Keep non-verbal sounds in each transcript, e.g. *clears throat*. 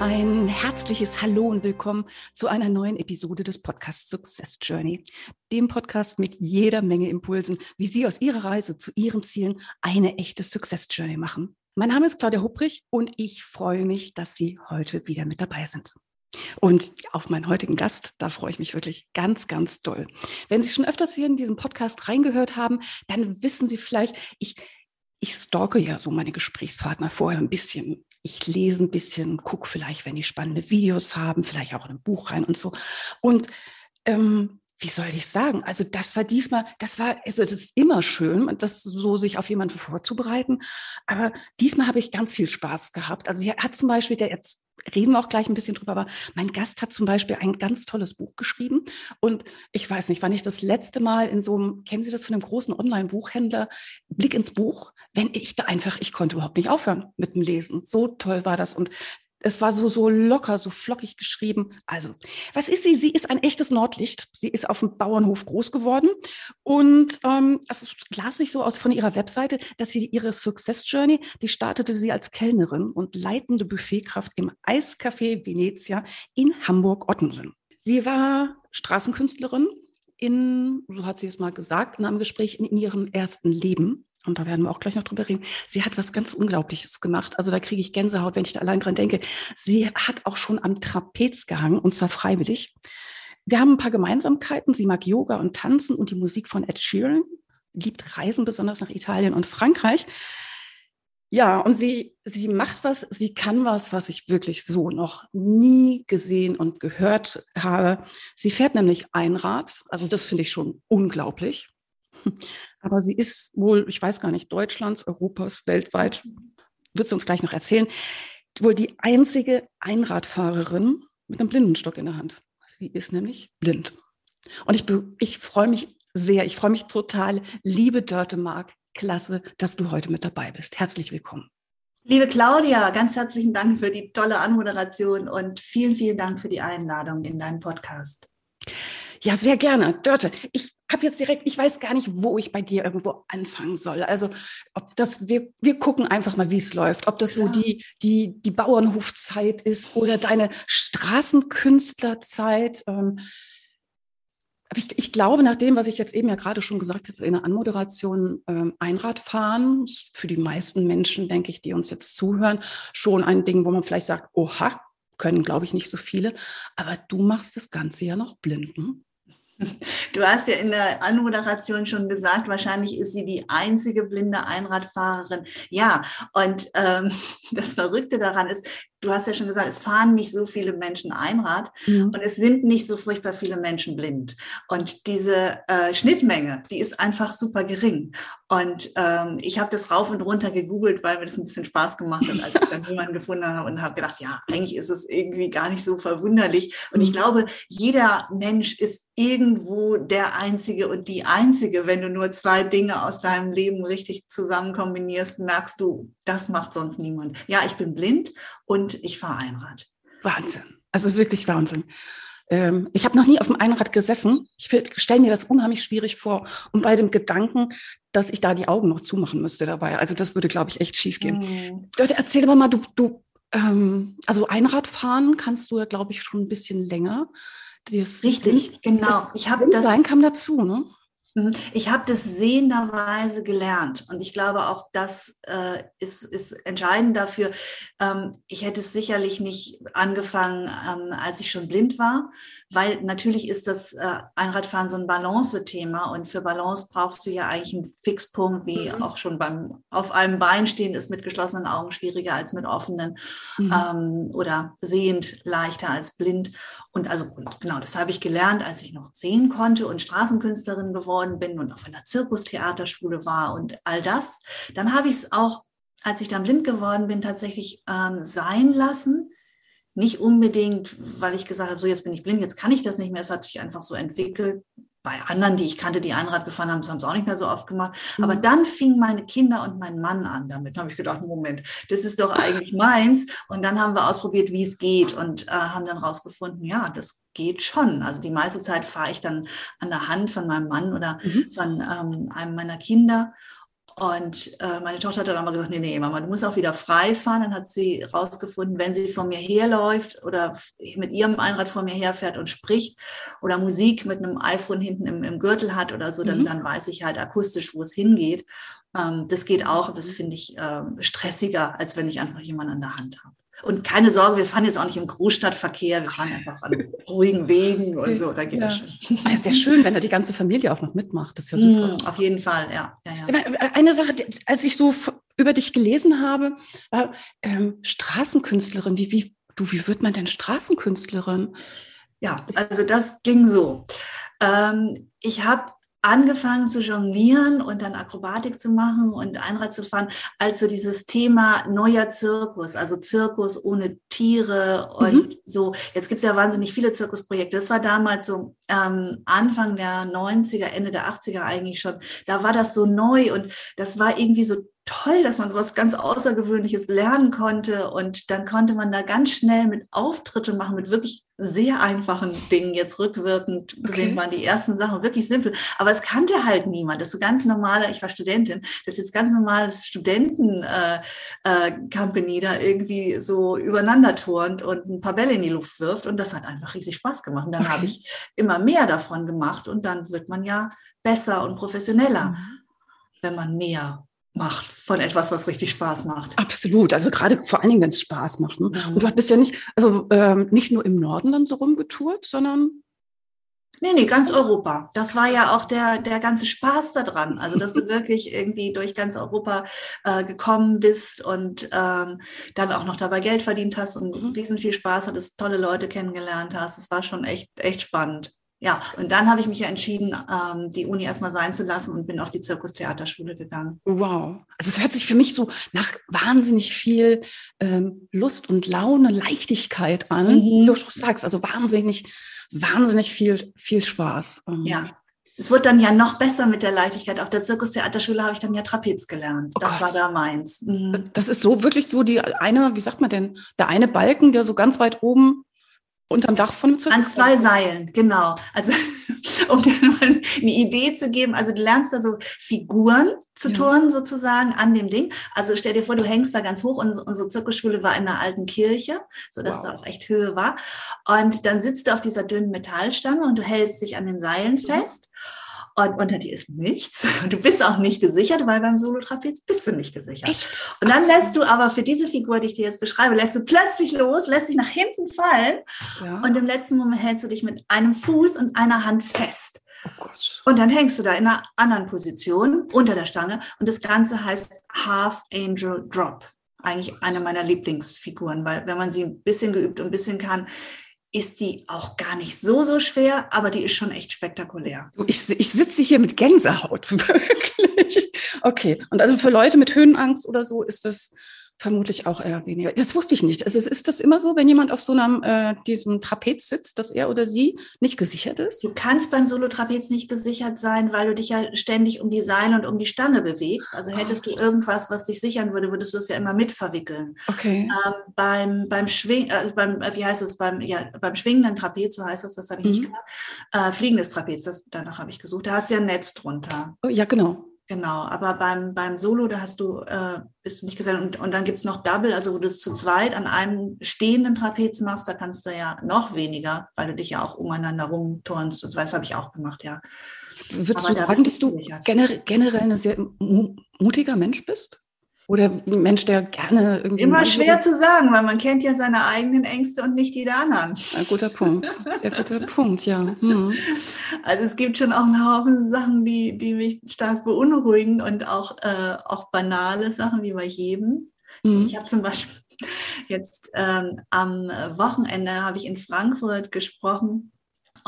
Ein herzliches Hallo und willkommen zu einer neuen Episode des Podcasts Success Journey, dem Podcast mit jeder Menge Impulsen, wie Sie aus Ihrer Reise zu Ihren Zielen eine echte Success Journey machen. Mein Name ist Claudia Hupprich und ich freue mich, dass Sie heute wieder mit dabei sind. Und auf meinen heutigen Gast, da freue ich mich wirklich ganz, ganz doll. Wenn Sie schon öfters hier in diesen Podcast reingehört haben, dann wissen Sie vielleicht, ich ich stalke ja so meine Gesprächspartner vorher ein bisschen. Ich lese ein bisschen, gucke vielleicht, wenn die spannende Videos haben, vielleicht auch in ein Buch rein und so. Und ähm, wie soll ich sagen? Also das war diesmal, das war, also es ist immer schön, das so sich auf jemanden vorzubereiten. Aber diesmal habe ich ganz viel Spaß gehabt. Also hier hat zum Beispiel der jetzt reden wir auch gleich ein bisschen drüber, aber mein Gast hat zum Beispiel ein ganz tolles Buch geschrieben. Und ich weiß nicht, wann ich das letzte Mal in so einem, kennen Sie das von einem großen Online-Buchhändler, Blick ins Buch, wenn ich da einfach, ich konnte überhaupt nicht aufhören mit dem Lesen. So toll war das. Und es war so, so locker, so flockig geschrieben. Also, was ist sie? Sie ist ein echtes Nordlicht. Sie ist auf dem Bauernhof groß geworden. Und ähm, also las nicht so aus von ihrer Webseite, dass sie ihre Success Journey, die startete sie als Kellnerin und leitende Buffetkraft im Eiscafé Venezia in Hamburg-Ottensen. Sie war Straßenkünstlerin in, so hat sie es mal gesagt, in einem Gespräch in ihrem ersten Leben und da werden wir auch gleich noch drüber reden, sie hat was ganz Unglaubliches gemacht. Also da kriege ich Gänsehaut, wenn ich da allein dran denke. Sie hat auch schon am Trapez gehangen, und zwar freiwillig. Wir haben ein paar Gemeinsamkeiten. Sie mag Yoga und Tanzen und die Musik von Ed Sheeran, liebt Reisen, besonders nach Italien und Frankreich. Ja, und sie, sie macht was, sie kann was, was ich wirklich so noch nie gesehen und gehört habe. Sie fährt nämlich Einrad. Also das finde ich schon unglaublich. *laughs* Aber sie ist wohl, ich weiß gar nicht, Deutschlands, Europas, weltweit, wird sie uns gleich noch erzählen, wohl die einzige Einradfahrerin mit einem Blindenstock in der Hand. Sie ist nämlich blind. Und ich, ich freue mich sehr, ich freue mich total. Liebe Dörte Mark, klasse, dass du heute mit dabei bist. Herzlich willkommen. Liebe Claudia, ganz herzlichen Dank für die tolle Anmoderation und vielen, vielen Dank für die Einladung in deinen Podcast. Ja, sehr gerne. Dörte, ich habe jetzt direkt, ich weiß gar nicht, wo ich bei dir irgendwo anfangen soll. Also ob das, wir, wir gucken einfach mal, wie es läuft. Ob das ja. so die, die, die Bauernhofzeit ist oder deine Straßenkünstlerzeit. Ähm, aber ich, ich glaube, nach dem, was ich jetzt eben ja gerade schon gesagt habe in der Anmoderation, ähm, Einradfahren ist für die meisten Menschen, denke ich, die uns jetzt zuhören, schon ein Ding, wo man vielleicht sagt, oha, können, glaube ich, nicht so viele. Aber du machst das Ganze ja noch blind. Du hast ja in der Anmoderation schon gesagt, wahrscheinlich ist sie die einzige blinde Einradfahrerin. Ja, und ähm, *laughs* das Verrückte daran ist, du hast ja schon gesagt, es fahren nicht so viele Menschen Einrad mhm. und es sind nicht so furchtbar viele Menschen blind. Und diese äh, Schnittmenge, die ist einfach super gering. Und ähm, ich habe das rauf und runter gegoogelt, weil mir das ein bisschen Spaß gemacht hat, als ich dann *laughs* jemanden gefunden habe und habe gedacht, ja, eigentlich ist es irgendwie gar nicht so verwunderlich. Und ich mhm. glaube, jeder Mensch ist irgendwo der Einzige und die Einzige. Wenn du nur zwei Dinge aus deinem Leben richtig zusammen kombinierst, merkst du, das macht sonst niemand. Ja, ich bin blind und ich fahre Einrad. Wahnsinn. Also wirklich Wahnsinn. Ähm, ich habe noch nie auf dem Einrad gesessen. Ich stelle mir das unheimlich schwierig vor. Und bei dem Gedanken, dass ich da die Augen noch zumachen müsste dabei. Also das würde, glaube ich, echt schief gehen. Mhm. Erzähl aber mal, du, du ähm, also Einradfahren kannst du ja, glaube ich, schon ein bisschen länger. Das Richtig, genau. Das ich habe das sein kam dazu, ne? Mhm. Ich habe das sehenderweise gelernt und ich glaube auch, das äh, ist, ist entscheidend dafür. Ähm, ich hätte es sicherlich nicht angefangen, ähm, als ich schon blind war, weil natürlich ist das äh, Einradfahren so ein Balance-Thema und für Balance brauchst du ja eigentlich einen Fixpunkt, wie mhm. auch schon beim auf einem Bein stehen ist mit geschlossenen Augen schwieriger als mit offenen mhm. ähm, oder sehend leichter als blind. Und also genau, das habe ich gelernt, als ich noch sehen konnte und Straßenkünstlerin geworden bin und auf einer Zirkustheaterschule war und all das. Dann habe ich es auch, als ich dann blind geworden bin, tatsächlich ähm, sein lassen nicht unbedingt, weil ich gesagt habe, so jetzt bin ich blind, jetzt kann ich das nicht mehr. Es hat sich einfach so entwickelt. Bei anderen, die ich kannte, die Einrad gefahren haben, haben es auch nicht mehr so oft gemacht. Mhm. Aber dann fingen meine Kinder und mein Mann an damit. Da habe ich gedacht, Moment, das ist doch eigentlich *laughs* meins. Und dann haben wir ausprobiert, wie es geht und äh, haben dann rausgefunden, ja, das geht schon. Also die meiste Zeit fahre ich dann an der Hand von meinem Mann oder mhm. von ähm, einem meiner Kinder. Und äh, meine Tochter hat dann auch mal gesagt, nee, nee, Mama, du musst auch wieder frei fahren. Dann hat sie rausgefunden, wenn sie vor mir herläuft oder mit ihrem Einrad vor mir herfährt und spricht oder Musik mit einem iPhone hinten im, im Gürtel hat oder so, dann, mhm. dann weiß ich halt akustisch, wo es hingeht. Ähm, das geht auch, das finde ich ähm, stressiger, als wenn ich einfach jemanden an der Hand habe. Und keine Sorge, wir fahren jetzt auch nicht im Großstadtverkehr, wir fahren *laughs* einfach an ruhigen Wegen und so, da geht ja. das schon. Ah, ist ja schön, wenn da die ganze Familie auch noch mitmacht. Das ist ja super. Mm, auf jeden Fall, ja. ja, ja. Eine Sache, als ich so über dich gelesen habe, war ähm, Straßenkünstlerin. Wie, wie, du, wie wird man denn Straßenkünstlerin? Ja, also das ging so. Ähm, ich habe angefangen zu jonglieren und dann Akrobatik zu machen und Einrad zu fahren, als so dieses Thema neuer Zirkus, also Zirkus ohne Tiere und mhm. so. Jetzt gibt es ja wahnsinnig viele Zirkusprojekte. Das war damals so ähm, Anfang der 90er, Ende der 80er eigentlich schon. Da war das so neu und das war irgendwie so toll, dass man sowas ganz Außergewöhnliches lernen konnte. Und dann konnte man da ganz schnell mit Auftritte machen, mit wirklich sehr einfachen Dingen. Jetzt rückwirkend gesehen okay. waren die ersten Sachen wirklich simpel. Aber es kannte halt niemand. Das ist so ganz normale, ich war Studentin, das ist jetzt ganz normales Studenten-Company äh, äh, da irgendwie so übereinander turnt und ein paar Bälle in die Luft wirft. Und das hat einfach riesig Spaß gemacht. Und dann okay. habe ich immer mehr davon gemacht. Und dann wird man ja besser und professioneller, mhm. wenn man mehr macht von etwas, was richtig Spaß macht. Absolut, also gerade vor allen Dingen, wenn es Spaß macht. Ne? Mhm. Und du bist ja nicht, also ähm, nicht nur im Norden dann so rumgetourt, sondern Nee, nee, ganz Europa. Das war ja auch der, der ganze Spaß daran. Also, dass du *laughs* wirklich irgendwie durch ganz Europa äh, gekommen bist und ähm, dann auch noch dabei Geld verdient hast und mhm. riesen viel Spaß hattest, tolle Leute kennengelernt hast. Es war schon echt, echt spannend. Ja, und dann habe ich mich ja entschieden, ähm, die Uni erstmal sein zu lassen und bin auf die Zirkustheaterschule gegangen. Wow. Also es hört sich für mich so nach wahnsinnig viel ähm, Lust und Laune, Leichtigkeit an, mhm. wie du sagst. Also wahnsinnig, wahnsinnig viel, viel Spaß. Ähm, ja. Es wird dann ja noch besser mit der Leichtigkeit. Auf der Zirkustheaterschule habe ich dann ja Trapez gelernt. Oh das Gott. war da meins. Mhm. Das ist so wirklich so die eine, wie sagt man denn, der eine Balken, der so ganz weit oben Unterm Dach von einem Zirkus? An zwei Seilen, genau. Also *laughs* um dir mal eine Idee zu geben, also du lernst da so Figuren zu ja. turnen sozusagen an dem Ding. Also stell dir vor, du hängst da ganz hoch und unsere Zirkusschule war in einer alten Kirche, sodass wow. da auch echt Höhe war. Und dann sitzt du auf dieser dünnen Metallstange und du hältst dich an den Seilen mhm. Und unter dir ist nichts. Du bist auch nicht gesichert, weil beim Solo-Trapez bist du nicht gesichert. Echt? Und dann lässt du aber für diese Figur, die ich dir jetzt beschreibe, lässt du plötzlich los, lässt dich nach hinten fallen ja. und im letzten Moment hältst du dich mit einem Fuß und einer Hand fest. Oh und dann hängst du da in einer anderen Position unter der Stange und das Ganze heißt Half Angel Drop. Eigentlich eine meiner Lieblingsfiguren, weil wenn man sie ein bisschen geübt und ein bisschen kann, ist die auch gar nicht so, so schwer, aber die ist schon echt spektakulär. Ich, ich sitze hier mit Gänsehaut, *laughs* wirklich. Okay, und also für Leute mit Höhenangst oder so ist das Vermutlich auch eher weniger. Das wusste ich nicht. Also ist das immer so, wenn jemand auf so einem äh, diesem Trapez sitzt, dass er oder sie nicht gesichert ist? Du kannst beim Solo-Trapez nicht gesichert sein, weil du dich ja ständig um die Seile und um die Stange bewegst. Also hättest okay. du irgendwas, was dich sichern würde, würdest du es ja immer mit verwickeln. Okay. Ähm, beim beim Schwing, äh, beim äh, wie heißt es beim ja beim schwingenden Trapez, so heißt das, das habe ich mhm. nicht gemacht. Äh, fliegendes Trapez, das danach habe ich gesucht. Da hast du ja ein Netz drunter. Oh, ja genau. Genau, aber beim, beim Solo, da hast du, äh, bist du nicht gesagt, und, und dann gibt's noch Double, also wo du es zu zweit an einem stehenden Trapez machst, da kannst du ja noch weniger, weil du dich ja auch umeinander rumturnst und so, das habe ich auch gemacht, ja. Würdest aber du sagen, dass du generell, generell ein sehr mutiger Mensch bist? Oder ein Mensch, der gerne irgendwie. Immer schwer zu sagen, weil man kennt ja seine eigenen Ängste und nicht die der anderen. Ein guter Punkt. Sehr guter *laughs* Punkt, ja. Hm. Also es gibt schon auch einen Haufen Sachen, die, die mich stark beunruhigen und auch, äh, auch banale Sachen wie bei jedem. Hm. Ich habe zum Beispiel *laughs* jetzt ähm, am Wochenende habe ich in Frankfurt gesprochen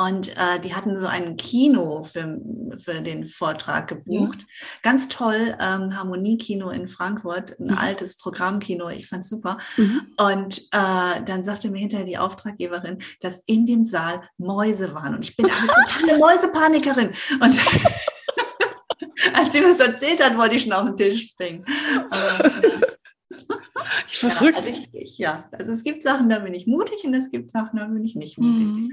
Und äh, die hatten so ein Kino für, für den Vortrag gebucht. Ja. Ganz toll, ähm, Harmoniekino in Frankfurt, ein mhm. altes Programmkino, ich fand's super. Mhm. Und äh, dann sagte mir hinterher die Auftraggeberin, dass in dem Saal Mäuse waren. Und ich bin eine totale Mäusepanikerin. Und *laughs* als sie das erzählt hat, wollte ich schon auf den Tisch springen. *laughs* Verrückt. Ja, also, ich, ja, also es gibt Sachen, da bin ich mutig und es gibt Sachen, da bin ich nicht mutig. Mhm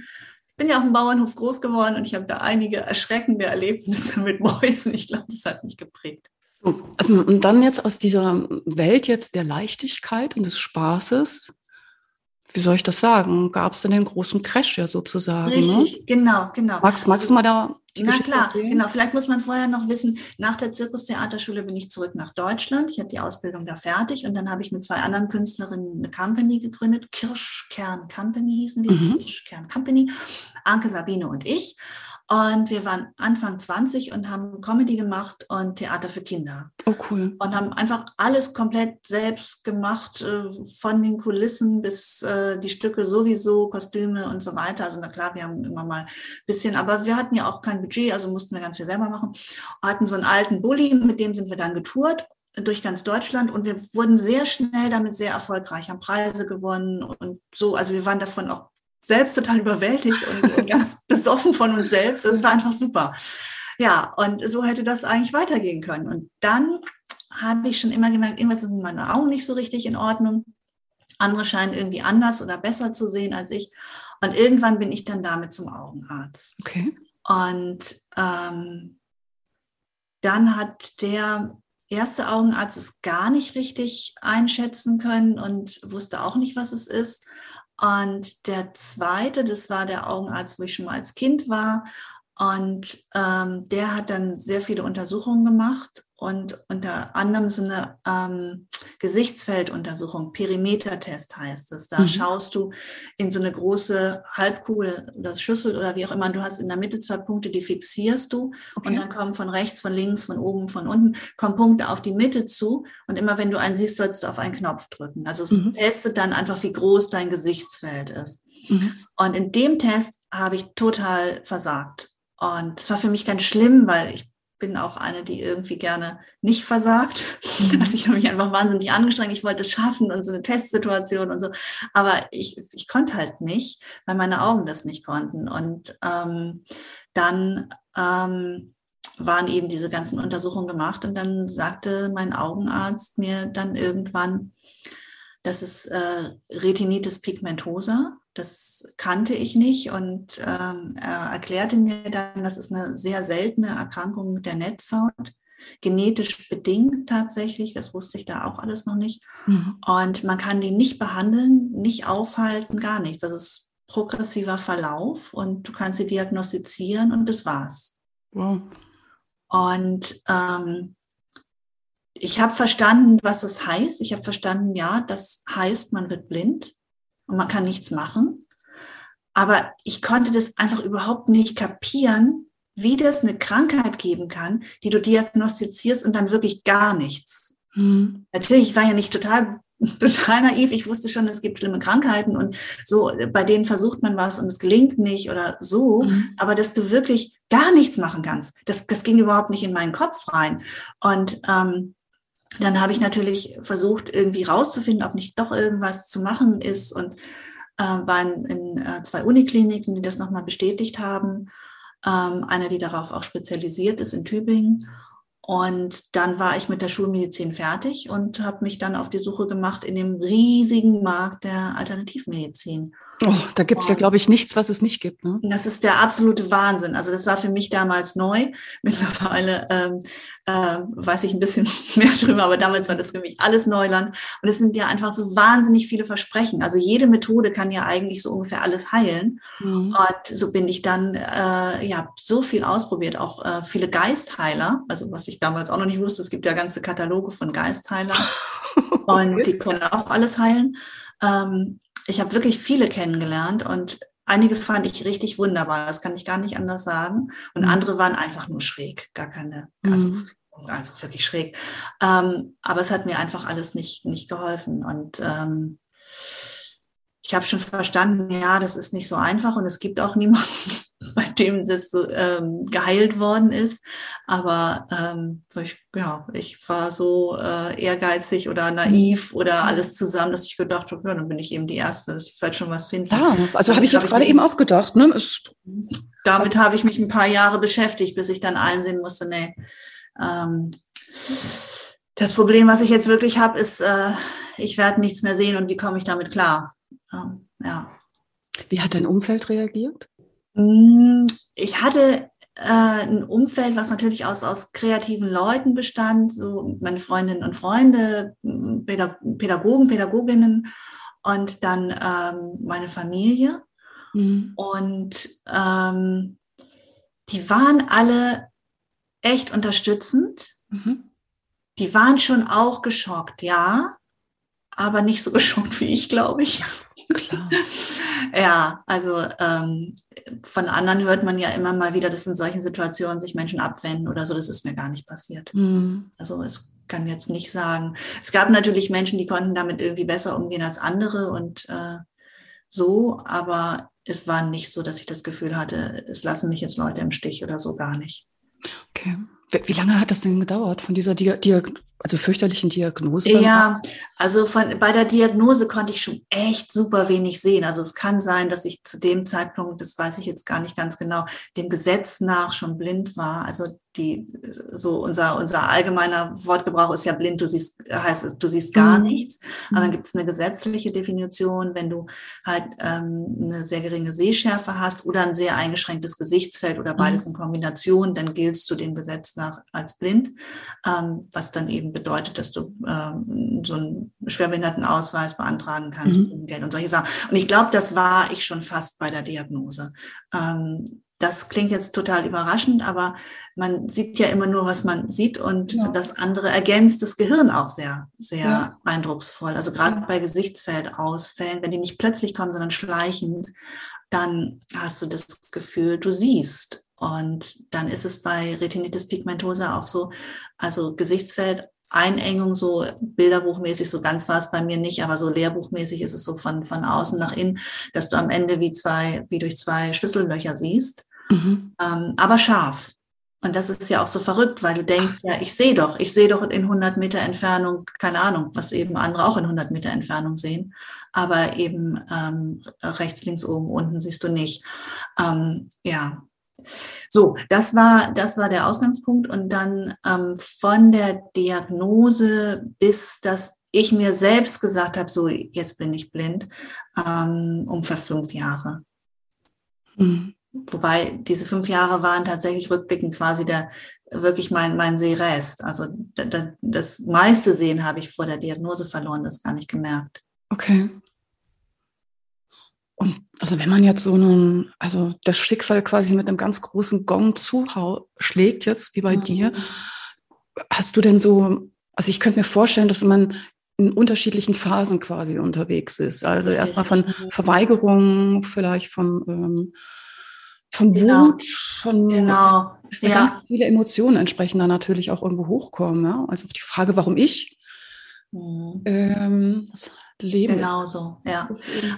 bin ja auf dem Bauernhof groß geworden und ich habe da einige erschreckende Erlebnisse *laughs* mit Mäusen. Ich glaube, das hat mich geprägt. Also, und dann jetzt aus dieser Welt jetzt der Leichtigkeit und des Spaßes wie soll ich das sagen, gab es denn den großen Crash ja sozusagen. Ne? Richtig, ne? genau, genau. Magst, magst du mal da die Na Geschichte klar, erzählen? genau. Vielleicht muss man vorher noch wissen, nach der Zirkustheaterschule bin ich zurück nach Deutschland. Ich hatte die Ausbildung da fertig und dann habe ich mit zwei anderen Künstlerinnen eine Company gegründet. Kirschkern Company hießen wir, mhm. Kirschkern Company. Anke, Sabine und ich. Und wir waren Anfang 20 und haben Comedy gemacht und Theater für Kinder. Oh, cool. Und haben einfach alles komplett selbst gemacht, äh, von den Kulissen bis äh, die Stücke sowieso, Kostüme und so weiter. Also na klar, wir haben immer mal ein bisschen, aber wir hatten ja auch kein Budget, also mussten wir ganz viel selber machen. Hatten so einen alten Bulli, mit dem sind wir dann getourt durch ganz Deutschland und wir wurden sehr schnell damit sehr erfolgreich, haben Preise gewonnen und so. Also wir waren davon auch selbst total überwältigt und, und ganz *laughs* besoffen von uns selbst. Es war einfach super. Ja, und so hätte das eigentlich weitergehen können. Und dann habe ich schon immer gemerkt, irgendwas ist mit meinen Augen nicht so richtig in Ordnung. Andere scheinen irgendwie anders oder besser zu sehen als ich. Und irgendwann bin ich dann damit zum Augenarzt. Okay. Und ähm, dann hat der erste Augenarzt es gar nicht richtig einschätzen können und wusste auch nicht, was es ist. Und der zweite, das war der Augenarzt, wo ich schon mal als Kind war. Und ähm, der hat dann sehr viele Untersuchungen gemacht und unter anderem so eine ähm, Gesichtsfelduntersuchung, Perimetertest heißt es. Da mhm. schaust du in so eine große Halbkugel oder Schüssel oder wie auch immer. Du hast in der Mitte zwei Punkte, die fixierst du okay. und dann kommen von rechts, von links, von oben, von unten, kommen Punkte auf die Mitte zu. Und immer wenn du einen siehst, sollst du auf einen Knopf drücken. Also es mhm. testet dann einfach, wie groß dein Gesichtsfeld ist. Mhm. Und in dem Test habe ich total versagt. Und es war für mich ganz schlimm, weil ich bin auch eine, die irgendwie gerne nicht versagt. *laughs* Mhm. Also ich habe mich einfach wahnsinnig angestrengt. Ich wollte es schaffen und so eine Testsituation und so. Aber ich, ich konnte halt nicht, weil meine Augen das nicht konnten. Und ähm, dann ähm, waren eben diese ganzen Untersuchungen gemacht und dann sagte mein Augenarzt mir dann irgendwann, das ist äh, Retinitis pigmentosa. Das kannte ich nicht und ähm, er erklärte mir dann, das ist eine sehr seltene Erkrankung der Netzhaut, genetisch bedingt tatsächlich, das wusste ich da auch alles noch nicht. Mhm. Und man kann die nicht behandeln, nicht aufhalten, gar nichts. Das ist progressiver Verlauf und du kannst sie diagnostizieren und das war's. Wow. Und ähm, ich habe verstanden, was es heißt. Ich habe verstanden, ja, das heißt, man wird blind und man kann nichts machen. Aber ich konnte das einfach überhaupt nicht kapieren, wie das eine Krankheit geben kann, die du diagnostizierst und dann wirklich gar nichts. Mhm. Natürlich, ich war ja nicht total, *laughs* total naiv. Ich wusste schon, es gibt schlimme Krankheiten und so, bei denen versucht man was und es gelingt nicht oder so. Mhm. Aber dass du wirklich gar nichts machen kannst, das, das ging überhaupt nicht in meinen Kopf rein. Und ähm, dann habe ich natürlich versucht, irgendwie rauszufinden, ob nicht doch irgendwas zu machen ist und äh, waren in äh, zwei Unikliniken, die das nochmal bestätigt haben. Ähm, eine, die darauf auch spezialisiert ist in Tübingen. Und dann war ich mit der Schulmedizin fertig und habe mich dann auf die Suche gemacht in dem riesigen Markt der Alternativmedizin. Oh, da gibt es ja, glaube ich, nichts, was es nicht gibt. Ne? Das ist der absolute Wahnsinn. Also das war für mich damals neu. *laughs* Mittlerweile ähm, äh, weiß ich ein bisschen *laughs* mehr drüber, aber damals war das für mich alles Neuland. Und es sind ja einfach so wahnsinnig viele Versprechen. Also jede Methode kann ja eigentlich so ungefähr alles heilen. Mhm. Und so bin ich dann äh, ja so viel ausprobiert, auch äh, viele Geistheiler. Also was ich damals auch noch nicht wusste, es gibt ja ganze Kataloge von Geistheilern. *laughs* und die können auch alles heilen. Ähm, ich habe wirklich viele kennengelernt und einige fand ich richtig wunderbar, das kann ich gar nicht anders sagen. Und mhm. andere waren einfach nur schräg, gar keine, also mhm. einfach wirklich schräg. Ähm, aber es hat mir einfach alles nicht, nicht geholfen. Und ähm, ich habe schon verstanden, ja, das ist nicht so einfach und es gibt auch niemanden, *laughs* nachdem das ähm, geheilt worden ist. Aber ähm, ich, ja, ich war so äh, ehrgeizig oder naiv oder alles zusammen, dass ich gedacht habe, ja, dann bin ich eben die Erste, dass ich vielleicht schon was finden. Ja, also habe ich jetzt hab gerade eben auch gedacht. Ne? Es damit habe ich mich ein paar Jahre beschäftigt, bis ich dann einsehen musste, nee, ähm, das Problem, was ich jetzt wirklich habe, ist, äh, ich werde nichts mehr sehen und wie komme ich damit klar? Ähm, ja. Wie hat dein Umfeld reagiert? Mm, ich hatte äh, ein Umfeld, was natürlich aus, aus kreativen Leuten bestand, so meine Freundinnen und Freunde, Pädagogen, Pädagoginnen und dann ähm, meine Familie. Mhm. Und ähm, die waren alle echt unterstützend. Mhm. Die waren schon auch geschockt, ja, aber nicht so *laughs* geschockt wie ich, glaube ich. Klar. *laughs* ja, also ähm, von anderen hört man ja immer mal wieder, dass in solchen Situationen sich Menschen abwenden oder so. Das ist mir gar nicht passiert. Mhm. Also es kann jetzt nicht sagen. Es gab natürlich Menschen, die konnten damit irgendwie besser umgehen als andere und äh, so, aber es war nicht so, dass ich das Gefühl hatte, es lassen mich jetzt Leute im Stich oder so gar nicht. Okay. Wie lange hat das denn gedauert von dieser Diag also fürchterlichen Diagnose? Ja, also von, bei der Diagnose konnte ich schon echt super wenig sehen. Also es kann sein, dass ich zu dem Zeitpunkt, das weiß ich jetzt gar nicht ganz genau, dem Gesetz nach schon blind war. Also die, so unser, unser allgemeiner Wortgebrauch ist ja blind, du siehst, heißt es, du siehst gar mhm. nichts. Aber dann mhm. gibt es eine gesetzliche Definition, wenn du halt ähm, eine sehr geringe Sehschärfe hast oder ein sehr eingeschränktes Gesichtsfeld oder beides mhm. in Kombination, dann giltst du dem Gesetz nach als blind, ähm, was dann eben bedeutet, dass du ähm, so einen Schwerbehindertenausweis beantragen kannst, mhm. Geld und solche Sachen. Und ich glaube, das war ich schon fast bei der Diagnose. Ähm, das klingt jetzt total überraschend, aber man sieht ja immer nur, was man sieht und ja. das andere ergänzt das Gehirn auch sehr, sehr ja. eindrucksvoll. Also gerade ja. bei Gesichtsfeldausfällen, wenn die nicht plötzlich kommen, sondern schleichend, dann hast du das Gefühl, du siehst. Und dann ist es bei Retinitis pigmentosa auch so, also Gesichtsfeld Einengung, so bilderbuchmäßig, so ganz war es bei mir nicht, aber so lehrbuchmäßig ist es so von, von außen nach innen, dass du am Ende wie zwei, wie durch zwei Schlüssellöcher siehst, mhm. ähm, aber scharf. Und das ist ja auch so verrückt, weil du denkst, ja, ich sehe doch, ich sehe doch in 100 Meter Entfernung, keine Ahnung, was eben andere auch in 100 Meter Entfernung sehen, aber eben ähm, rechts, links, oben, unten siehst du nicht. Ähm, ja, so, das war, das war der Ausgangspunkt. Und dann ähm, von der Diagnose bis dass ich mir selbst gesagt habe, so, jetzt bin ich blind, ähm, ungefähr fünf Jahre. Mhm. Wobei diese fünf Jahre waren tatsächlich rückblickend quasi der wirklich mein, mein Sehrest. Also das meiste Sehen habe ich vor der Diagnose verloren, das gar nicht gemerkt. Okay. Und also wenn man jetzt so einen, also das Schicksal quasi mit einem ganz großen Gong zuschlägt jetzt, wie bei mhm. dir, hast du denn so, also ich könnte mir vorstellen, dass man in unterschiedlichen Phasen quasi unterwegs ist. Also erstmal von Verweigerung, vielleicht von, ähm, von genau. Wut, von genau. dass da ja. ganz viele Emotionen entsprechend dann natürlich auch irgendwo hochkommen. Ja? Also auch die Frage, warum ich? Mhm. Ähm, das Leben genau ist, so, ja.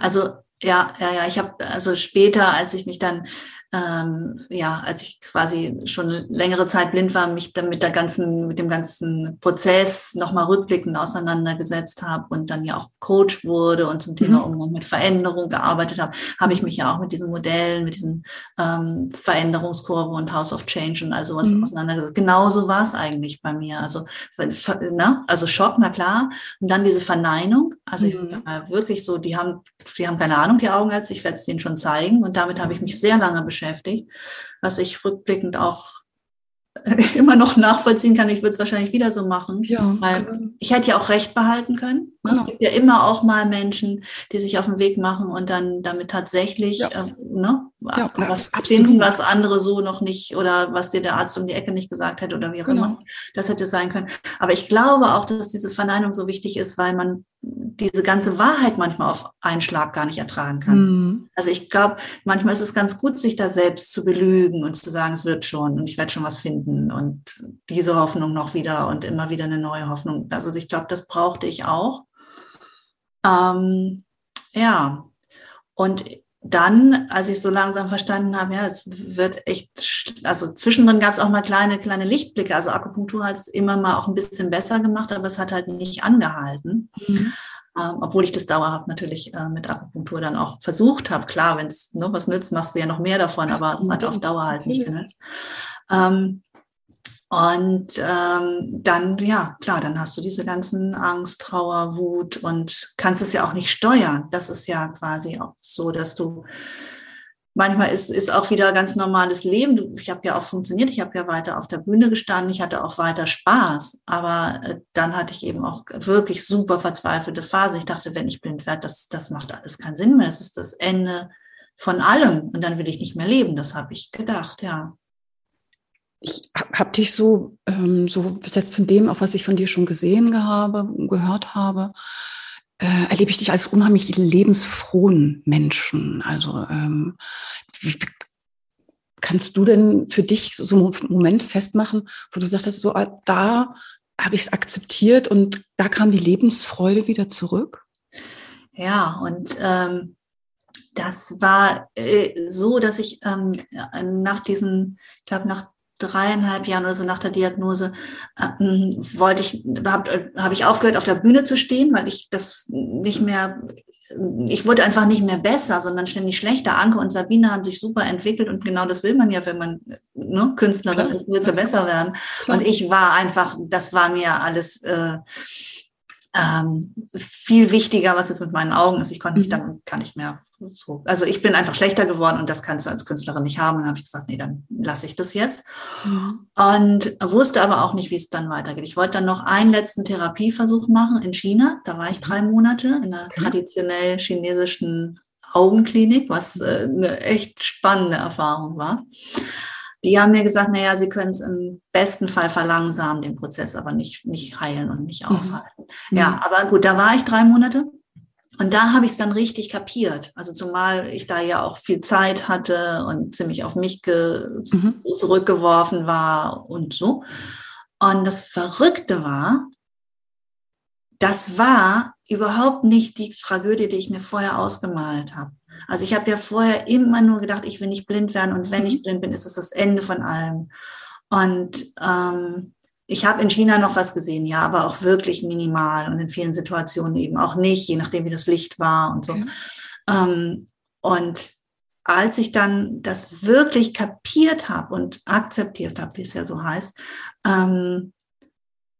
Also ja, ja, ja. Ich habe also später, als ich mich dann ähm, ja, als ich quasi schon längere Zeit blind war, mich dann mit der ganzen, mit dem ganzen Prozess nochmal rückblickend auseinandergesetzt habe und dann ja auch Coach wurde und zum Thema mhm. Umgang mit Veränderung gearbeitet habe, habe ich mich ja auch mit diesen Modellen, mit diesen ähm, Veränderungskurve und House of Change und all sowas mhm. auseinandergesetzt. Genauso war es eigentlich bei mir. Also, ne? also Schock, na klar. Und dann diese Verneinung. Also mhm. ich war wirklich so, die haben, die haben keine Ahnung, die Augen als ich werde es denen schon zeigen. Und damit habe ich mich sehr lange beschäftigt beschäftigt, was ich rückblickend auch *laughs* immer noch nachvollziehen kann. Ich würde es wahrscheinlich wieder so machen. Ja, weil genau. ich hätte ja auch Recht behalten können. Genau. Es gibt ja immer auch mal Menschen, die sich auf den Weg machen und dann damit tatsächlich ja. äh, ne, ja, was finden, was andere so noch nicht oder was dir der Arzt um die Ecke nicht gesagt hätte oder wie auch genau. immer. Das hätte sein können. Aber ich glaube auch, dass diese Verneinung so wichtig ist, weil man diese ganze Wahrheit manchmal auf einen Schlag gar nicht ertragen kann. Mhm. Also ich glaube, manchmal ist es ganz gut, sich da selbst zu belügen und zu sagen, es wird schon und ich werde schon was finden und diese Hoffnung noch wieder und immer wieder eine neue Hoffnung. Also ich glaube, das brauchte ich auch. Ähm, ja, und dann, als ich so langsam verstanden habe, ja, es wird echt, also zwischendrin gab es auch mal kleine, kleine Lichtblicke. Also Akupunktur hat es immer mal auch ein bisschen besser gemacht, aber es hat halt nicht angehalten. Mhm. Ähm, obwohl ich das dauerhaft natürlich äh, mit Akupunktur dann auch versucht habe. Klar, wenn es nur was nützt, machst du ja noch mehr davon, aber es hat auf Dauer halt nicht genützt. Ähm, und ähm, dann, ja, klar, dann hast du diese ganzen Angst, Trauer, Wut und kannst es ja auch nicht steuern. Das ist ja quasi auch so, dass du manchmal ist, ist auch wieder ganz normales Leben. Ich habe ja auch funktioniert, ich habe ja weiter auf der Bühne gestanden, ich hatte auch weiter Spaß. Aber äh, dann hatte ich eben auch wirklich super verzweifelte Phase. Ich dachte, wenn ich blind werde, das, das macht alles keinen Sinn mehr. Es ist das Ende von allem und dann will ich nicht mehr leben. Das habe ich gedacht, ja ich habe dich so, ähm, so jetzt von dem, auch was ich von dir schon gesehen habe, gehört habe, äh, erlebe ich dich als unheimlich lebensfrohen Menschen. Also ähm, wie, kannst du denn für dich so einen Moment festmachen, wo du sagst, so, ah, da habe ich es akzeptiert und da kam die Lebensfreude wieder zurück? Ja, und ähm, das war äh, so, dass ich ähm, nach diesen, ich glaube, nach dreieinhalb Jahren oder so nach der Diagnose äh, wollte ich, habe hab ich aufgehört, auf der Bühne zu stehen, weil ich das nicht mehr, ich wurde einfach nicht mehr besser, sondern ständig schlechter. Anke und Sabine haben sich super entwickelt und genau das will man ja, wenn man ne, Künstlerin ist, will sie besser werden. Und ich war einfach, das war mir alles äh, ähm, viel wichtiger, was jetzt mit meinen Augen ist. Ich konnte mich mhm. dann gar nicht mehr so. Also ich bin einfach schlechter geworden und das kannst du als Künstlerin nicht haben. Dann habe ich gesagt, nee, dann lasse ich das jetzt. Mhm. Und wusste aber auch nicht, wie es dann weitergeht. Ich wollte dann noch einen letzten Therapieversuch machen in China. Da war ich drei Monate in einer traditionell chinesischen Augenklinik, was äh, eine echt spannende Erfahrung war. Die haben mir gesagt, naja, sie können es im besten Fall verlangsamen, den Prozess aber nicht, nicht heilen und nicht mhm. aufhalten. Mhm. Ja, aber gut, da war ich drei Monate. Und da habe ich es dann richtig kapiert. Also zumal ich da ja auch viel Zeit hatte und ziemlich auf mich mhm. zurückgeworfen war und so. Und das Verrückte war, das war überhaupt nicht die Tragödie, die ich mir vorher ausgemalt habe. Also ich habe ja vorher immer nur gedacht, ich will nicht blind werden und wenn ich mhm. blind bin, ist es das Ende von allem. Und ähm, ich habe in China noch was gesehen, ja, aber auch wirklich minimal und in vielen Situationen eben auch nicht, je nachdem, wie das Licht war und so. Okay. Ähm, und als ich dann das wirklich kapiert habe und akzeptiert habe, wie es ja so heißt, ähm,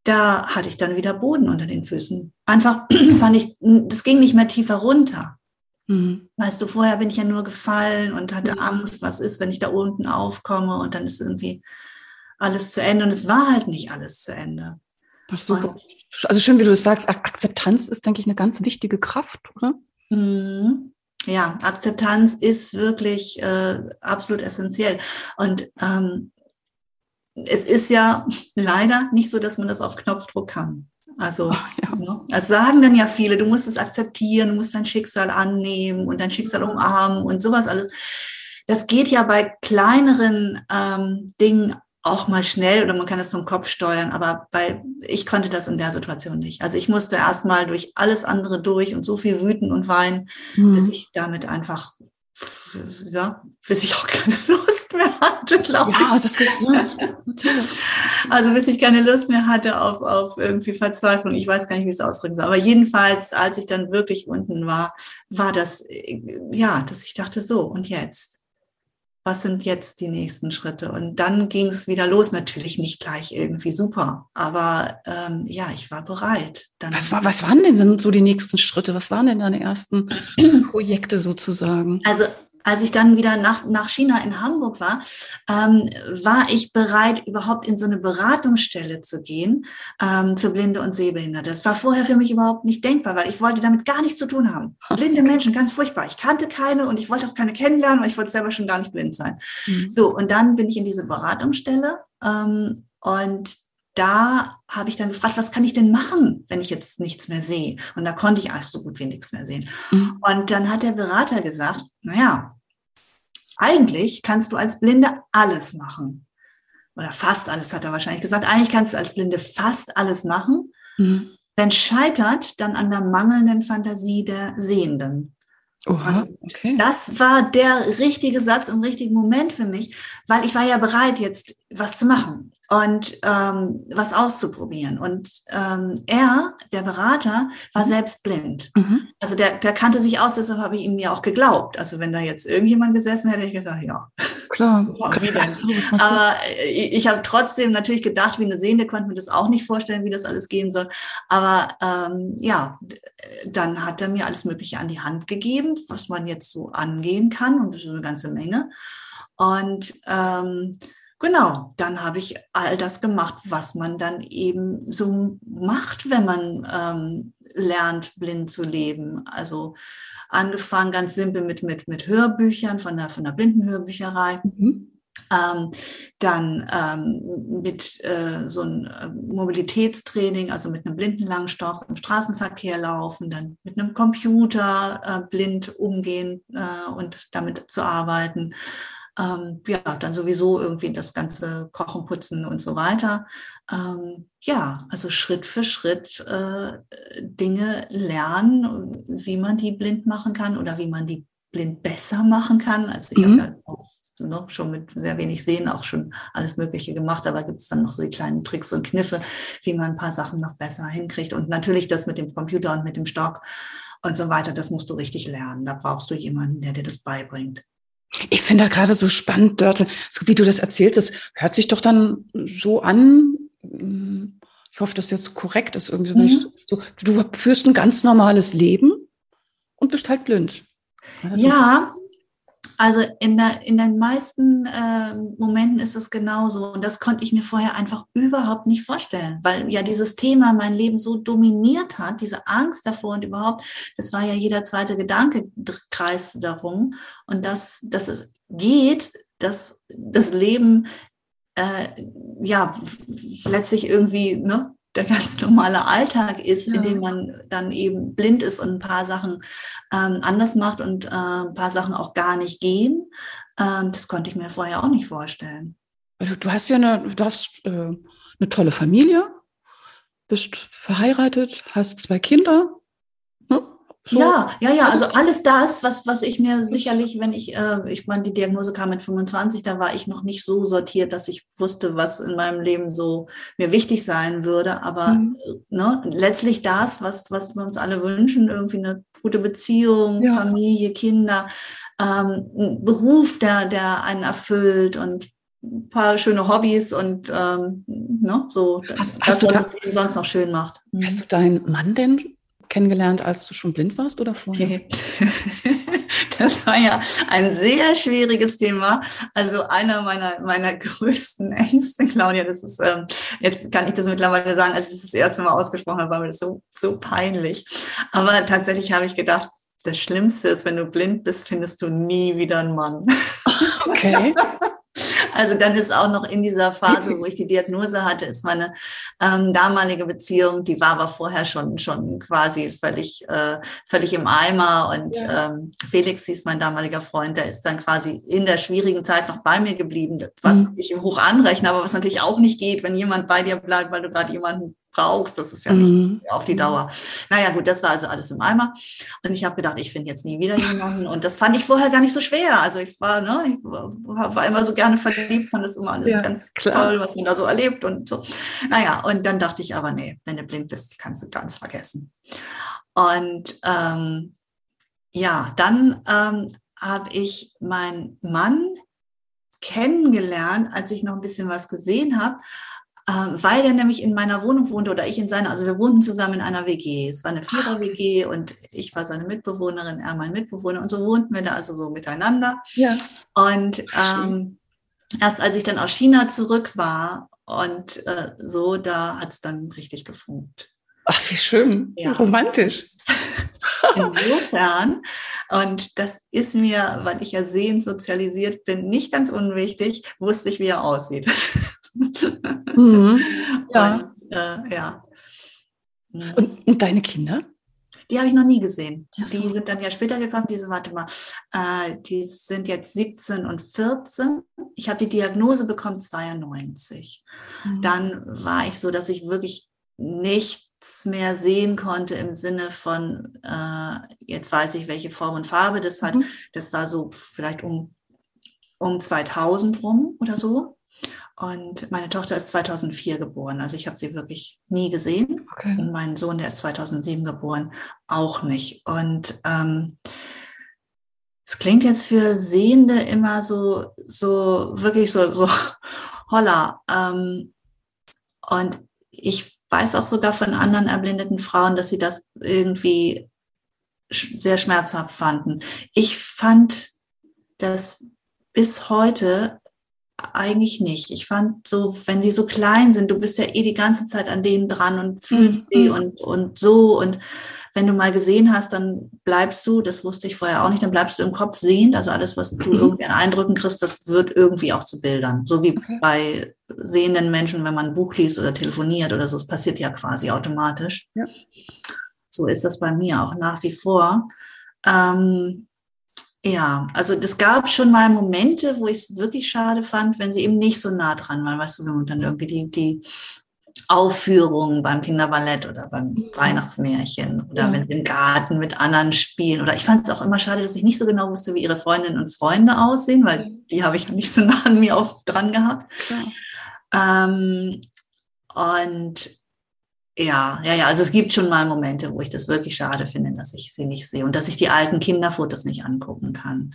da hatte ich dann wieder Boden unter den Füßen. Einfach *clears throat* fand ich, das ging nicht mehr tiefer runter. Mhm. Weißt du, vorher bin ich ja nur gefallen und hatte mhm. Angst, was ist, wenn ich da unten aufkomme und dann ist irgendwie alles zu Ende. Und es war halt nicht alles zu Ende. Ach super. Und, also schön, wie du es sagst, Akzeptanz ist, denke ich, eine ganz wichtige Kraft, oder? Mhm. Ja, Akzeptanz ist wirklich äh, absolut essentiell. Und ähm, es ist ja *laughs* leider nicht so, dass man das auf Knopfdruck kann. Also, ja. ne? das sagen dann ja viele, du musst es akzeptieren, du musst dein Schicksal annehmen und dein Schicksal umarmen und sowas alles. Das geht ja bei kleineren ähm, Dingen auch mal schnell oder man kann das vom Kopf steuern, aber bei, ich konnte das in der Situation nicht. Also ich musste erstmal durch alles andere durch und so viel wüten und weinen, mhm. bis ich damit einfach ja, bis ich auch keine Lust mehr hatte, glaube ja, ich. Ja, das ist *laughs* natürlich. Also bis ich keine Lust mehr hatte auf, auf irgendwie Verzweiflung. Ich weiß gar nicht, wie es ausdrücken soll. Aber jedenfalls, als ich dann wirklich unten war, war das, ja, dass ich dachte, so, und jetzt? Was sind jetzt die nächsten Schritte? Und dann ging es wieder los. Natürlich nicht gleich irgendwie super, aber ähm, ja, ich war bereit. Dann was, war, was waren denn dann so die nächsten Schritte? Was waren denn deine ersten *clears throat* Projekte sozusagen? Also als ich dann wieder nach, nach China in Hamburg war, ähm, war ich bereit, überhaupt in so eine Beratungsstelle zu gehen ähm, für Blinde und Sehbehinderte. Das war vorher für mich überhaupt nicht denkbar, weil ich wollte damit gar nichts zu tun haben. *laughs* Blinde Menschen, ganz furchtbar. Ich kannte keine und ich wollte auch keine kennenlernen, weil ich wollte selber schon gar nicht blind sein. Mhm. So, und dann bin ich in diese Beratungsstelle ähm, und da habe ich dann gefragt, was kann ich denn machen, wenn ich jetzt nichts mehr sehe? Und da konnte ich eigentlich so gut wie nichts mehr sehen. Mhm. Und dann hat der Berater gesagt, naja, eigentlich kannst du als Blinde alles machen. Oder fast alles hat er wahrscheinlich gesagt. Eigentlich kannst du als Blinde fast alles machen. Mhm. Wenn scheitert dann an der mangelnden Fantasie der Sehenden. Oha, okay. Das war der richtige Satz im richtigen Moment für mich, weil ich war ja bereit, jetzt was zu machen und ähm, was auszuprobieren. Und ähm, er, der Berater, war mhm. selbst blind. Mhm. Also der, der kannte sich aus, deshalb habe ich ihm ja auch geglaubt. Also wenn da jetzt irgendjemand gesessen hätte, hätte ich gesagt, ja. Klar. *laughs* Aber ich, ich habe trotzdem natürlich gedacht, wie eine Sehende konnte mir das auch nicht vorstellen, wie das alles gehen soll. Aber ähm, ja, dann hat er mir alles Mögliche an die Hand gegeben, was man jetzt so angehen kann und eine ganze Menge. Und ähm, genau, dann habe ich all das gemacht, was man dann eben so macht, wenn man ähm, lernt, blind zu leben. Also angefangen ganz simpel mit, mit, mit Hörbüchern von der, von der Blindenhörbücherei. Mhm. Ähm, dann ähm, mit äh, so einem äh, Mobilitätstraining, also mit einem Blindenlangstock im Straßenverkehr laufen, dann mit einem Computer äh, blind umgehen äh, und damit zu arbeiten ähm, ja, dann sowieso irgendwie das ganze Kochen, Putzen und so weiter. Ähm, ja, also Schritt für Schritt äh, Dinge lernen, wie man die blind machen kann oder wie man die blind besser machen kann. Also ich mhm. habe ja auch ne, schon mit sehr wenig Sehen auch schon alles Mögliche gemacht, aber gibt es dann noch so die kleinen Tricks und Kniffe, wie man ein paar Sachen noch besser hinkriegt. Und natürlich das mit dem Computer und mit dem Stock und so weiter, das musst du richtig lernen. Da brauchst du jemanden, der dir das beibringt. Ich finde das gerade so spannend, Dörte, so wie du das erzählst, das hört sich doch dann so an. Hm, ich hoffe, dass jetzt korrekt ist irgendwie. Mhm. So, du führst ein ganz normales Leben und bist halt blind. Ja, also in, der, in den meisten äh, Momenten ist es genauso. Und das konnte ich mir vorher einfach überhaupt nicht vorstellen, weil ja dieses Thema mein Leben so dominiert hat, diese Angst davor und überhaupt, das war ja jeder zweite Gedanke kreis darum. Und dass, dass es geht, dass das Leben äh, ja letztlich irgendwie ne, der ganz normale Alltag ist, ja. in dem man dann eben blind ist und ein paar Sachen ähm, anders macht und äh, ein paar Sachen auch gar nicht gehen. Ähm, das konnte ich mir vorher auch nicht vorstellen. Also du hast ja eine, du hast äh, eine tolle Familie, bist verheiratet, hast zwei Kinder. So. Ja, ja, ja, also alles das, was, was ich mir sicherlich, wenn ich, äh, ich meine, die Diagnose kam mit 25, da war ich noch nicht so sortiert, dass ich wusste, was in meinem Leben so mir wichtig sein würde. Aber mhm. ne, letztlich das, was, was wir uns alle wünschen, irgendwie eine gute Beziehung, ja. Familie, Kinder, ähm, ein Beruf, der, der einen erfüllt und ein paar schöne Hobbys und ähm, ne, so hast, das, hast was das Leben sonst noch schön macht. Mhm. Hast du deinen Mann denn kennengelernt, als du schon blind warst oder vorher? *laughs* Das war ja ein sehr schwieriges Thema. Also einer meiner, meiner größten *laughs* Ängste, Claudia, das ist, ähm, jetzt kann ich das mittlerweile sagen, als ich das das erste Mal ausgesprochen habe, war mir das so, so peinlich. Aber tatsächlich habe ich gedacht, das Schlimmste ist, wenn du blind bist, findest du nie wieder einen Mann. Okay. *laughs* Also dann ist auch noch in dieser Phase, wo ich die Diagnose hatte, ist meine ähm, damalige Beziehung, die war aber vorher schon schon quasi völlig äh, völlig im Eimer und ja. ähm, Felix, hieß mein damaliger Freund, der ist dann quasi in der schwierigen Zeit noch bei mir geblieben, was mhm. ich ihm hoch anrechne, aber was natürlich auch nicht geht, wenn jemand bei dir bleibt, weil du gerade jemanden brauchst. Das ist ja mhm. auf die Dauer. Naja, gut, das war also alles im Eimer. Und ich habe gedacht, ich finde jetzt nie wieder jemanden. Und das fand ich vorher gar nicht so schwer. Also ich war, ne, ich war immer so gerne verliebt, fand das immer alles ja, ganz klar. toll, was man da so erlebt und so. Naja, und dann dachte ich aber, nee, wenn du blind bist, kannst du ganz vergessen. Und ähm, ja, dann ähm, habe ich meinen Mann kennengelernt, als ich noch ein bisschen was gesehen habe weil er nämlich in meiner Wohnung wohnte oder ich in seiner, also wir wohnten zusammen in einer WG. Es war eine Vierer-WG und ich war seine Mitbewohnerin, er mein Mitbewohner und so wohnten wir da also so miteinander. Ja. Und ähm, erst als ich dann aus China zurück war und äh, so, da hat es dann richtig gefunkt. Ach, wie schön, ja. romantisch. *laughs* *laughs* Insofern, und das ist mir, weil ich ja sehend sozialisiert bin, nicht ganz unwichtig, wusste ich, wie er aussieht. *laughs* Mhm. *laughs* Ja. Und, äh, ja. Und, und, deine Kinder? Die habe ich noch nie gesehen. Ja, so. Die sind dann ja später gekommen. Diese, warte mal, äh, die sind jetzt 17 und 14. Ich habe die Diagnose bekommen 92. Mhm. Dann war ich so, dass ich wirklich nicht nichts mehr sehen konnte im Sinne von, äh, jetzt weiß ich, welche Form und Farbe das hat. Mhm. Das war so vielleicht um, um 2000 rum oder so. Und meine Tochter ist 2004 geboren, also ich habe sie wirklich nie gesehen. Okay. Und mein Sohn, der ist 2007 geboren, auch nicht. Und ähm, es klingt jetzt für Sehende immer so, so wirklich so, so *laughs* holla. Ähm, und ich weiß auch sogar von anderen erblindeten Frauen, dass sie das irgendwie sehr schmerzhaft fanden. Ich fand das bis heute eigentlich nicht. Ich fand so, wenn die so klein sind, du bist ja eh die ganze Zeit an denen dran und fühlst mhm. sie und, und so und wenn du mal gesehen hast, dann bleibst du, das wusste ich vorher auch nicht, dann bleibst du im Kopf sehend. Also alles, was du mhm. irgendwie an Eindrücken kriegst, das wird irgendwie auch zu Bildern. So wie okay. bei sehenden Menschen, wenn man ein Buch liest oder telefoniert oder so, das passiert ja quasi automatisch. Ja. So ist das bei mir auch nach wie vor. Ähm, ja, also das gab schon mal Momente, wo ich es wirklich schade fand, wenn sie eben nicht so nah dran waren, weißt du, wenn man dann irgendwie die, die Aufführungen beim Kinderballett oder beim ja. Weihnachtsmärchen oder ja. wenn sie im Garten mit anderen spielen. Oder ich fand es auch immer schade, dass ich nicht so genau wusste, wie ihre Freundinnen und Freunde aussehen, weil die habe ich nicht so *laughs* nah an mir auf, dran gehabt. Ja. Ähm, und ja, ja, ja, also es gibt schon mal Momente, wo ich das wirklich schade finde, dass ich sie nicht sehe und dass ich die alten Kinderfotos nicht angucken kann.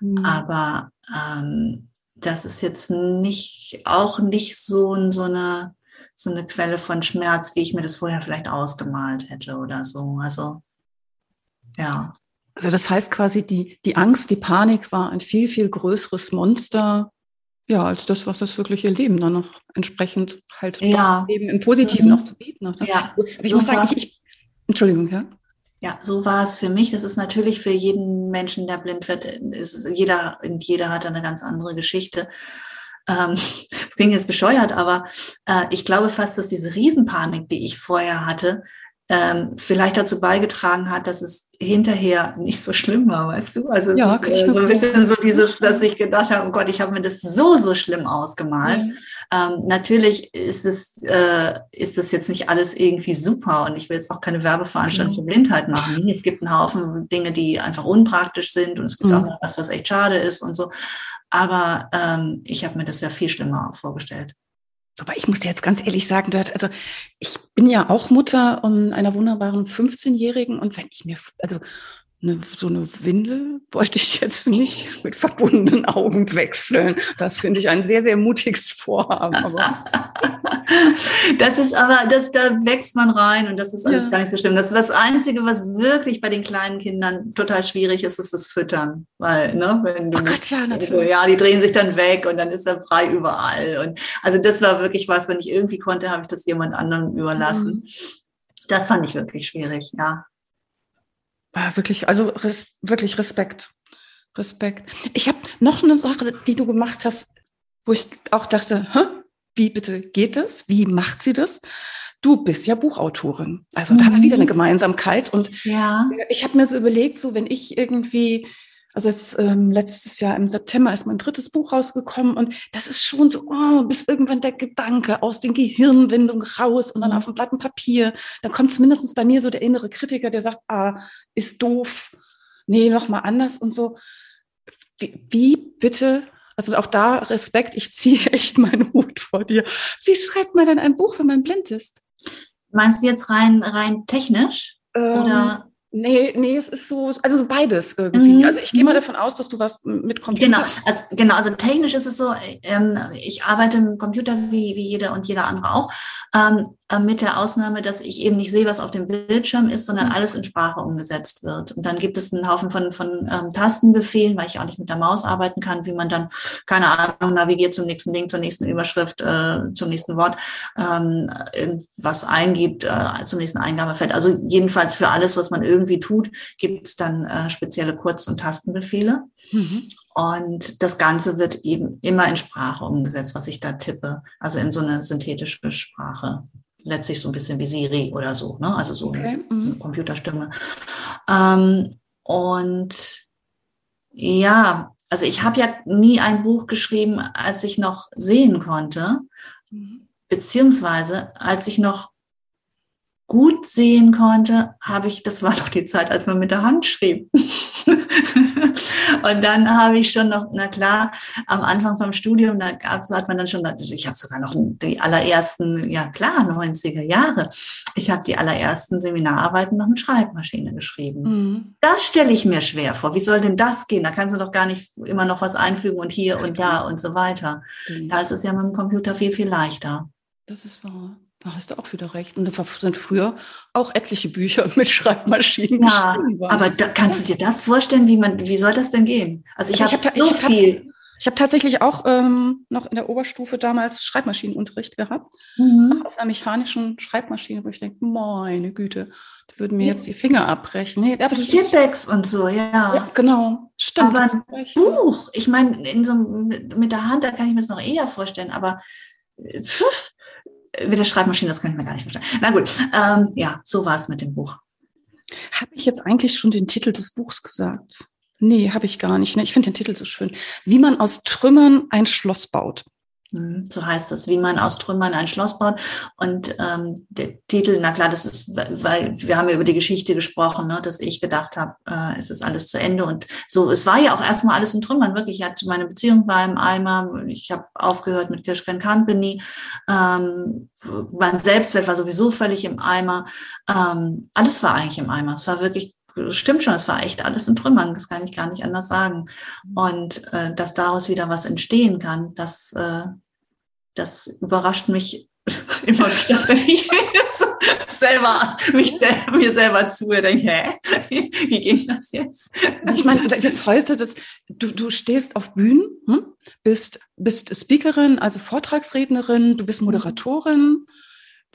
Mhm. Aber ähm, das ist jetzt nicht, auch nicht so, so eine so eine Quelle von Schmerz, wie ich mir das vorher vielleicht ausgemalt hätte oder so. Also ja. Also das heißt quasi, die, die Angst, die Panik war ein viel, viel größeres Monster, ja, als das, was das wirkliche Leben dann noch entsprechend halt ja. eben im Positiven mhm. noch zu bieten hat. Ne? Ja. Aber ich so muss sagen, ich, ich, Entschuldigung, ja. Ja, so war es für mich. Das ist natürlich für jeden Menschen, der blind wird, ist, jeder, jeder hat eine ganz andere Geschichte. Ähm, *laughs* das klingt jetzt bescheuert, aber äh, ich glaube fast, dass diese Riesenpanik, die ich vorher hatte, ähm, vielleicht dazu beigetragen hat, dass es hinterher nicht so schlimm war, weißt du? Also es ja, ist äh, so ein bisschen so dieses, dass ich gedacht habe, oh Gott, ich habe mir das so, so schlimm ausgemalt. Mhm. Ähm, natürlich ist es, äh, ist es jetzt nicht alles irgendwie super und ich will jetzt auch keine Werbeveranstaltung mhm. für Blindheit machen. Es gibt einen Haufen Dinge, die einfach unpraktisch sind und es gibt mhm. auch was, was echt schade ist und so. Aber ähm, ich habe mir das ja viel schlimmer vorgestellt. Aber ich muss dir jetzt ganz ehrlich sagen, also ich bin ja auch Mutter einer wunderbaren 15-Jährigen und wenn ich mir, also eine, so eine Windel wollte ich jetzt nicht mit verbundenen Augen wechseln. Das finde ich ein sehr, sehr mutiges Vorhaben. Aber *laughs* das ist aber, das, da wächst man rein und das ist alles ja. gar nicht so schlimm. Das ist das Einzige, was wirklich bei den kleinen Kindern total schwierig ist, ist das Füttern. Weil, ne, wenn du, oh Gott, ja, natürlich. So, ja, die drehen sich dann weg und dann ist er frei überall. Und also das war wirklich was, wenn ich irgendwie konnte, habe ich das jemand anderem überlassen. Mhm. Das fand ich wirklich schwierig, ja war wirklich, also res, wirklich Respekt. Respekt. Ich habe noch eine Sache, die du gemacht hast, wo ich auch dachte, Hä? wie bitte geht das? Wie macht sie das? Du bist ja Buchautorin. Also mhm. da haben wir wieder eine. Gemeinsamkeit. Und ja. ich habe mir so überlegt, so wenn ich irgendwie also jetzt ähm, letztes Jahr im September ist mein drittes Buch rausgekommen und das ist schon so, oh, bis irgendwann der Gedanke aus den Gehirnwindungen raus und dann mhm. auf dem Blatt Papier. Dann kommt zumindest bei mir so der innere Kritiker, der sagt, ah, ist doof, nee, nochmal anders und so. Wie, wie bitte, also auch da Respekt, ich ziehe *laughs* echt meinen Hut vor dir. Wie schreibt man denn ein Buch, wenn man blind ist? Meinst du jetzt rein, rein technisch? Ähm, oder? Nee, nee, es ist so, also beides irgendwie. Mhm. Also ich gehe mal mhm. davon aus, dass du was mit Computer. Genau, also, genau, also technisch ist es so, ähm, ich arbeite mit Computer wie, wie jeder und jeder andere auch. Ähm, äh, mit der Ausnahme, dass ich eben nicht sehe, was auf dem Bildschirm ist, sondern mhm. alles in Sprache umgesetzt wird. Und dann gibt es einen Haufen von, von ähm, Tastenbefehlen, weil ich auch nicht mit der Maus arbeiten kann, wie man dann, keine Ahnung, navigiert zum nächsten Link, zur nächsten Überschrift, äh, zum nächsten Wort, ähm, was eingibt, äh, zum nächsten Eingabefeld. Also jedenfalls für alles, was man irgendwie tut, gibt es dann äh, spezielle Kurz- und Tastenbefehle. Mhm. Und das Ganze wird eben immer in Sprache umgesetzt, was ich da tippe, also in so eine synthetische Sprache letztlich so ein bisschen wie Siri oder so, ne? also so okay. eine, mhm. Computerstimme. Ähm, und ja, also ich habe ja nie ein Buch geschrieben, als ich noch sehen konnte, mhm. beziehungsweise als ich noch gut sehen konnte, habe ich, das war *laughs* doch die Zeit, als man mit der Hand schrieb. und dann habe ich schon noch, na klar, am Anfang vom Studium, da gab, hat man dann schon, ich habe sogar noch die allerersten, ja klar, 90er Jahre. Ich habe die allerersten Seminararbeiten noch mit Schreibmaschine geschrieben. Mhm. Das stelle ich mir schwer vor. Wie soll denn das gehen? Da kannst du doch gar nicht immer noch was einfügen und hier und da und so weiter. Mhm. Da ist es ja mit dem Computer viel, viel leichter. Das ist wahr. Da hast du auch wieder recht. Und da sind früher auch etliche Bücher *laughs* mit Schreibmaschinen. Ja, aber da, kannst du dir das vorstellen, wie man, wie soll das denn gehen? Also ich, also ich habe hab, so ich viel. Ich habe tatsächlich auch ähm, noch in der Oberstufe damals Schreibmaschinenunterricht gehabt. Mhm. Auf einer mechanischen Schreibmaschine, wo ich denke, meine Güte, da würden mir jetzt die Finger abbrechen. Nee, aber Tippex und so, ja. ja. Genau, stimmt. Aber ein Buch, ich meine, in so, mit, mit der Hand, da kann ich mir das noch eher vorstellen, aber pff, mit der Schreibmaschine, das kann ich mir gar nicht vorstellen. Na gut, ähm, ja, so war es mit dem Buch. Habe ich jetzt eigentlich schon den Titel des Buchs gesagt? Nee, habe ich gar nicht. Ne? Ich finde den Titel so schön. Wie man aus Trümmern ein Schloss baut. Hm, so heißt es, wie man aus Trümmern ein Schloss baut. Und ähm, der Titel, na klar, das ist, weil wir haben ja über die Geschichte gesprochen, ne, dass ich gedacht habe, äh, es ist alles zu Ende. Und so, es war ja auch erstmal alles in Trümmern, wirklich. Ich hatte meine Beziehung war im Eimer, ich habe aufgehört mit Kirschken Company. Ähm, mein Selbstwert war sowieso völlig im Eimer. Ähm, alles war eigentlich im Eimer. Es war wirklich stimmt schon, es war echt alles in Trümmern, das kann ich gar nicht anders sagen. Und äh, dass daraus wieder was entstehen kann, das, äh, das überrascht mich *laughs* immer wieder, wenn ich *laughs* selber, mich selber, mir selber zuhöre, denke, hä? *laughs* Wie ging das jetzt? Ich meine, jetzt heute, das, du, du stehst auf Bühnen, hm? bist, bist Speakerin, also Vortragsrednerin, du bist Moderatorin, du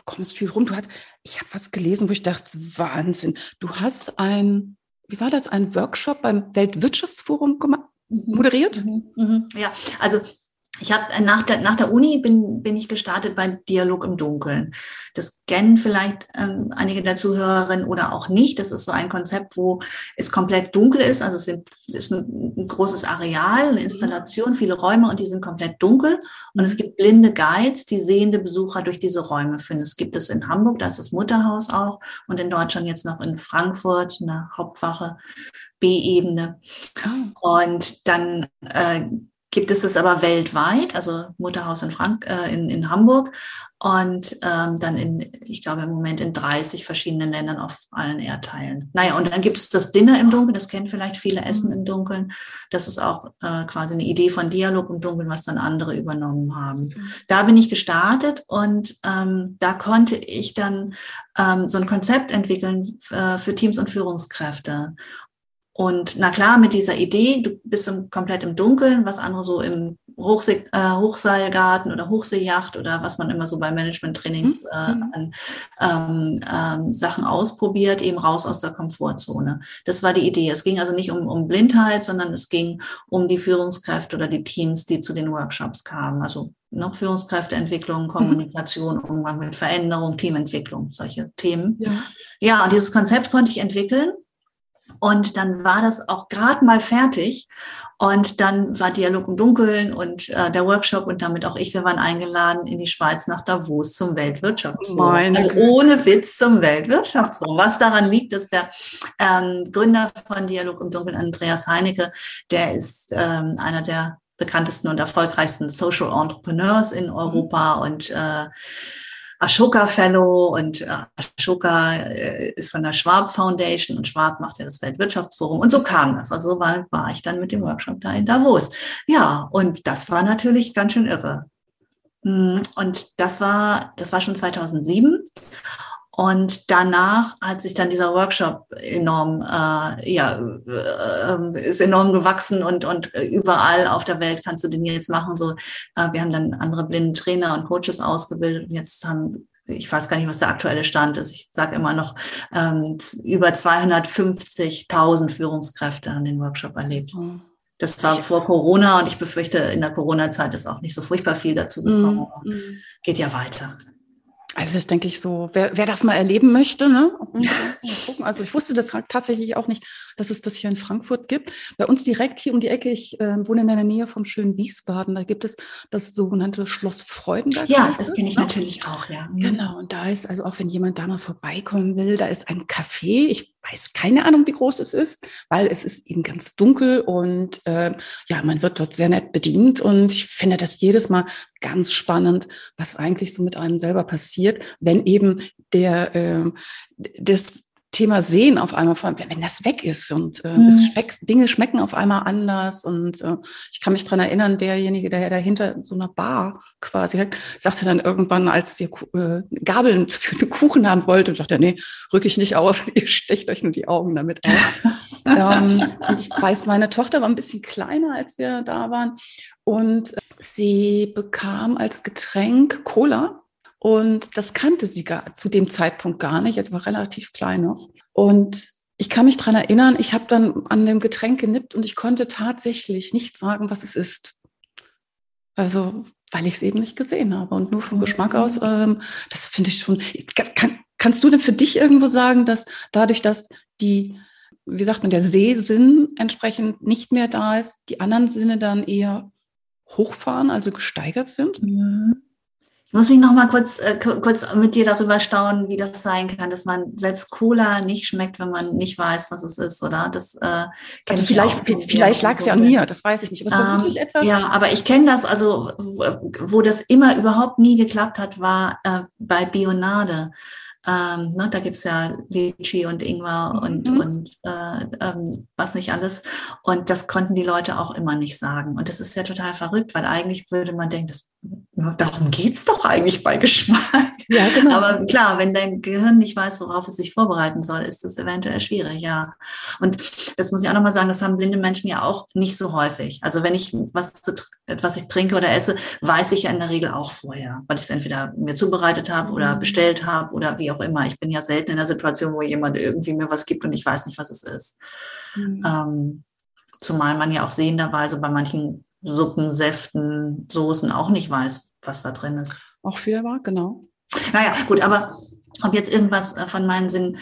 kommst viel rum, du hast, ich habe was gelesen, wo ich dachte, Wahnsinn. Du hast ein, wie war das, ein Workshop beim Weltwirtschaftsforum mhm. moderiert? Mhm. Mhm. Ja, also ich habe äh, nach der, nach der Uni bin, bin ich gestartet bei Dialog im Dunkeln. Das kennen vielleicht ähm, einige der Zuhörerinnen oder auch nicht. Das ist so ein Konzept, wo es komplett dunkel ist. Also es ist ein, ein großes Areal, eine Installation, viele Räume und die sind komplett dunkel. Und es gibt blinde Guides, die sehende Besucher durch diese Räume führen. Es gibt es in Hamburg, da ist das Mutterhaus auch und in Deutschland jetzt noch in Frankfurt, in der Hauptwache B-Ebene. Oh. Und dann äh, gibt es das aber weltweit, also Mutterhaus in, Frank äh, in, in Hamburg und ähm, dann in, ich glaube im Moment in 30 verschiedenen Ländern auf allen Erdteilen. Naja, und dann gibt es das Dinner im Dunkeln, das kennen vielleicht viele, Essen im Dunkeln. Das ist auch äh, quasi eine Idee von Dialog im Dunkeln, was dann andere übernommen haben. Mhm. Da bin ich gestartet und ähm, da konnte ich dann ähm, so ein Konzept entwickeln äh, für Teams und Führungskräfte. Und na klar, mit dieser Idee, du bist im, komplett im Dunkeln, was andere so im Hochsee, äh, Hochseilgarten oder Hochseejacht oder was man immer so bei Management-Trainings mhm. äh, an ähm, ähm, Sachen ausprobiert, eben raus aus der Komfortzone. Das war die Idee. Es ging also nicht um, um Blindheit, sondern es ging um die Führungskräfte oder die Teams, die zu den Workshops kamen. Also noch ne, Führungskräfteentwicklung, mhm. Kommunikation, Umgang mit Veränderung, Teamentwicklung, solche Themen. Ja. ja, und dieses Konzept konnte ich entwickeln und dann war das auch gerade mal fertig. Und dann war Dialog im Dunkeln und äh, der Workshop und damit auch ich, wir waren eingeladen in die Schweiz nach Davos zum Weltwirtschaftsforum. Meine also ohne Witz zum Weltwirtschaftsforum. Was daran liegt, dass der ähm, Gründer von Dialog im Dunkeln, Andreas Heinecke, der ist ähm, einer der bekanntesten und erfolgreichsten Social Entrepreneurs in Europa mhm. und äh, Ashoka Fellow und äh, Ashoka äh, ist von der Schwab Foundation und Schwab macht ja das Weltwirtschaftsforum und so kam das. Also so war, war ich dann mit dem Workshop da in Davos. Ja, und das war natürlich ganz schön irre. Mm, und das war, das war schon 2007. Und danach hat sich dann dieser Workshop enorm, äh, ja, äh, ist enorm gewachsen und, und überall auf der Welt kannst du den jetzt machen. So, äh, wir haben dann andere blinden Trainer und Coaches ausgebildet und jetzt haben ich weiß gar nicht, was der aktuelle Stand ist. Ich sage immer noch, ähm, über 250.000 Führungskräfte an den Workshop erlebt. Oh. Das war vor Corona und ich befürchte, in der Corona-Zeit ist auch nicht so furchtbar viel dazu gekommen. Mm, mm. Geht ja weiter. Also das denke ich so, wer, wer das mal erleben möchte, ne? *laughs* Also ich wusste das tatsächlich auch nicht, dass es das hier in Frankfurt gibt. Bei uns direkt hier um die Ecke, ich äh, wohne in der Nähe vom schönen Wiesbaden, da gibt es das sogenannte Schloss Freudenberg. Ja, das kenne ich ne? natürlich auch, ja. Mhm. Genau, und da ist, also auch wenn jemand da mal vorbeikommen will, da ist ein Café. Ich weiß keine Ahnung, wie groß es ist, weil es ist eben ganz dunkel und äh, ja, man wird dort sehr nett bedient und ich finde das jedes Mal ganz spannend, was eigentlich so mit einem selber passiert, wenn eben der äh, das Thema Sehen auf einmal, wenn das weg ist und äh, mhm. es schmeckt, Dinge schmecken auf einmal anders und äh, ich kann mich dran erinnern, derjenige, der dahinter so einer Bar quasi hat, sagte dann irgendwann, als wir äh, Gabeln *laughs* für den Kuchen haben wollten, sagte er, nee, rück ich nicht aus, *laughs* ihr stecht euch nur die Augen damit aus. *laughs* ähm, und ich weiß, meine Tochter war ein bisschen kleiner, als wir da waren und sie bekam als Getränk Cola und das kannte sie gar, zu dem Zeitpunkt gar nicht. Es war relativ klein noch. Und ich kann mich dran erinnern, ich habe dann an dem Getränk genippt und ich konnte tatsächlich nicht sagen, was es ist. Also, weil ich es eben nicht gesehen habe und nur vom Geschmack mhm. aus, ähm, das finde ich schon. Kann, kannst du denn für dich irgendwo sagen, dass dadurch, dass die, wie sagt man, der Sehsinn entsprechend nicht mehr da ist, die anderen Sinne dann eher hochfahren, also gesteigert sind? Mhm muss mich noch mal kurz, äh, kurz mit dir darüber staunen, wie das sein kann, dass man selbst Cola nicht schmeckt, wenn man nicht weiß, was es ist, oder? Das, äh, also vielleicht, vielleicht lag es ja an mir, das weiß ich nicht. Aber ähm, etwas. Ja, aber ich kenne das, also wo das immer überhaupt nie geklappt hat, war äh, bei Bionade. Ähm, ne, da gibt's ja Litchi und Ingwer und, mhm. und äh, ähm, was nicht alles. Und das konnten die Leute auch immer nicht sagen. Und das ist ja total verrückt, weil eigentlich würde man denken, das darum geht's doch eigentlich bei Geschmack. Ja, genau. Aber klar, wenn dein Gehirn nicht weiß, worauf es sich vorbereiten soll, ist das eventuell schwierig, ja. Und das muss ich auch nochmal sagen, das haben blinde Menschen ja auch nicht so häufig. Also wenn ich was, zu, was ich trinke oder esse, weiß ich ja in der Regel auch vorher, weil ich es entweder mir zubereitet habe oder mhm. bestellt habe oder wie auch immer. Ich bin ja selten in der Situation, wo jemand irgendwie mir was gibt und ich weiß nicht, was es ist. Mhm. Ähm, zumal man ja auch sehenderweise bei manchen Suppen, Säften, Soßen auch nicht weiß, was da drin ist. Auch wieder wahr, genau. Naja, gut, aber ob jetzt irgendwas äh, von meinen Sinnen,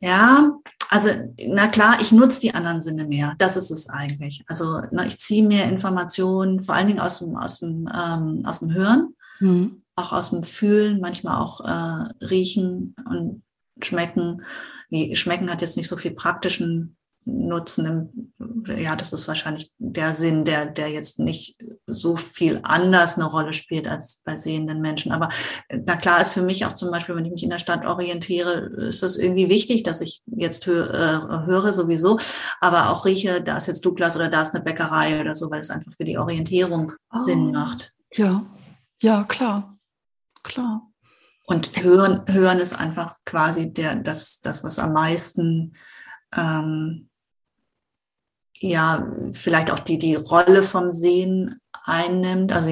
ja, also na klar, ich nutze die anderen Sinne mehr. Das ist es eigentlich. Also na, ich ziehe mir Informationen, vor allen Dingen aus dem, aus dem, ähm, aus dem Hören, mhm. auch aus dem Fühlen, manchmal auch äh, riechen und schmecken. Nee, schmecken hat jetzt nicht so viel praktischen nutzen. Ja, das ist wahrscheinlich der Sinn, der, der jetzt nicht so viel anders eine Rolle spielt als bei sehenden Menschen. Aber äh, na klar ist für mich auch zum Beispiel, wenn ich mich in der Stadt orientiere, ist das irgendwie wichtig, dass ich jetzt hö äh, höre sowieso, aber auch rieche, da ist jetzt Douglas oder da ist eine Bäckerei oder so, weil es einfach für die Orientierung oh, Sinn macht. Ja, ja, klar, klar. Und hören, hören ist einfach quasi der, das, das was am meisten ähm, ja vielleicht auch die, die Rolle vom Sehen einnimmt. Also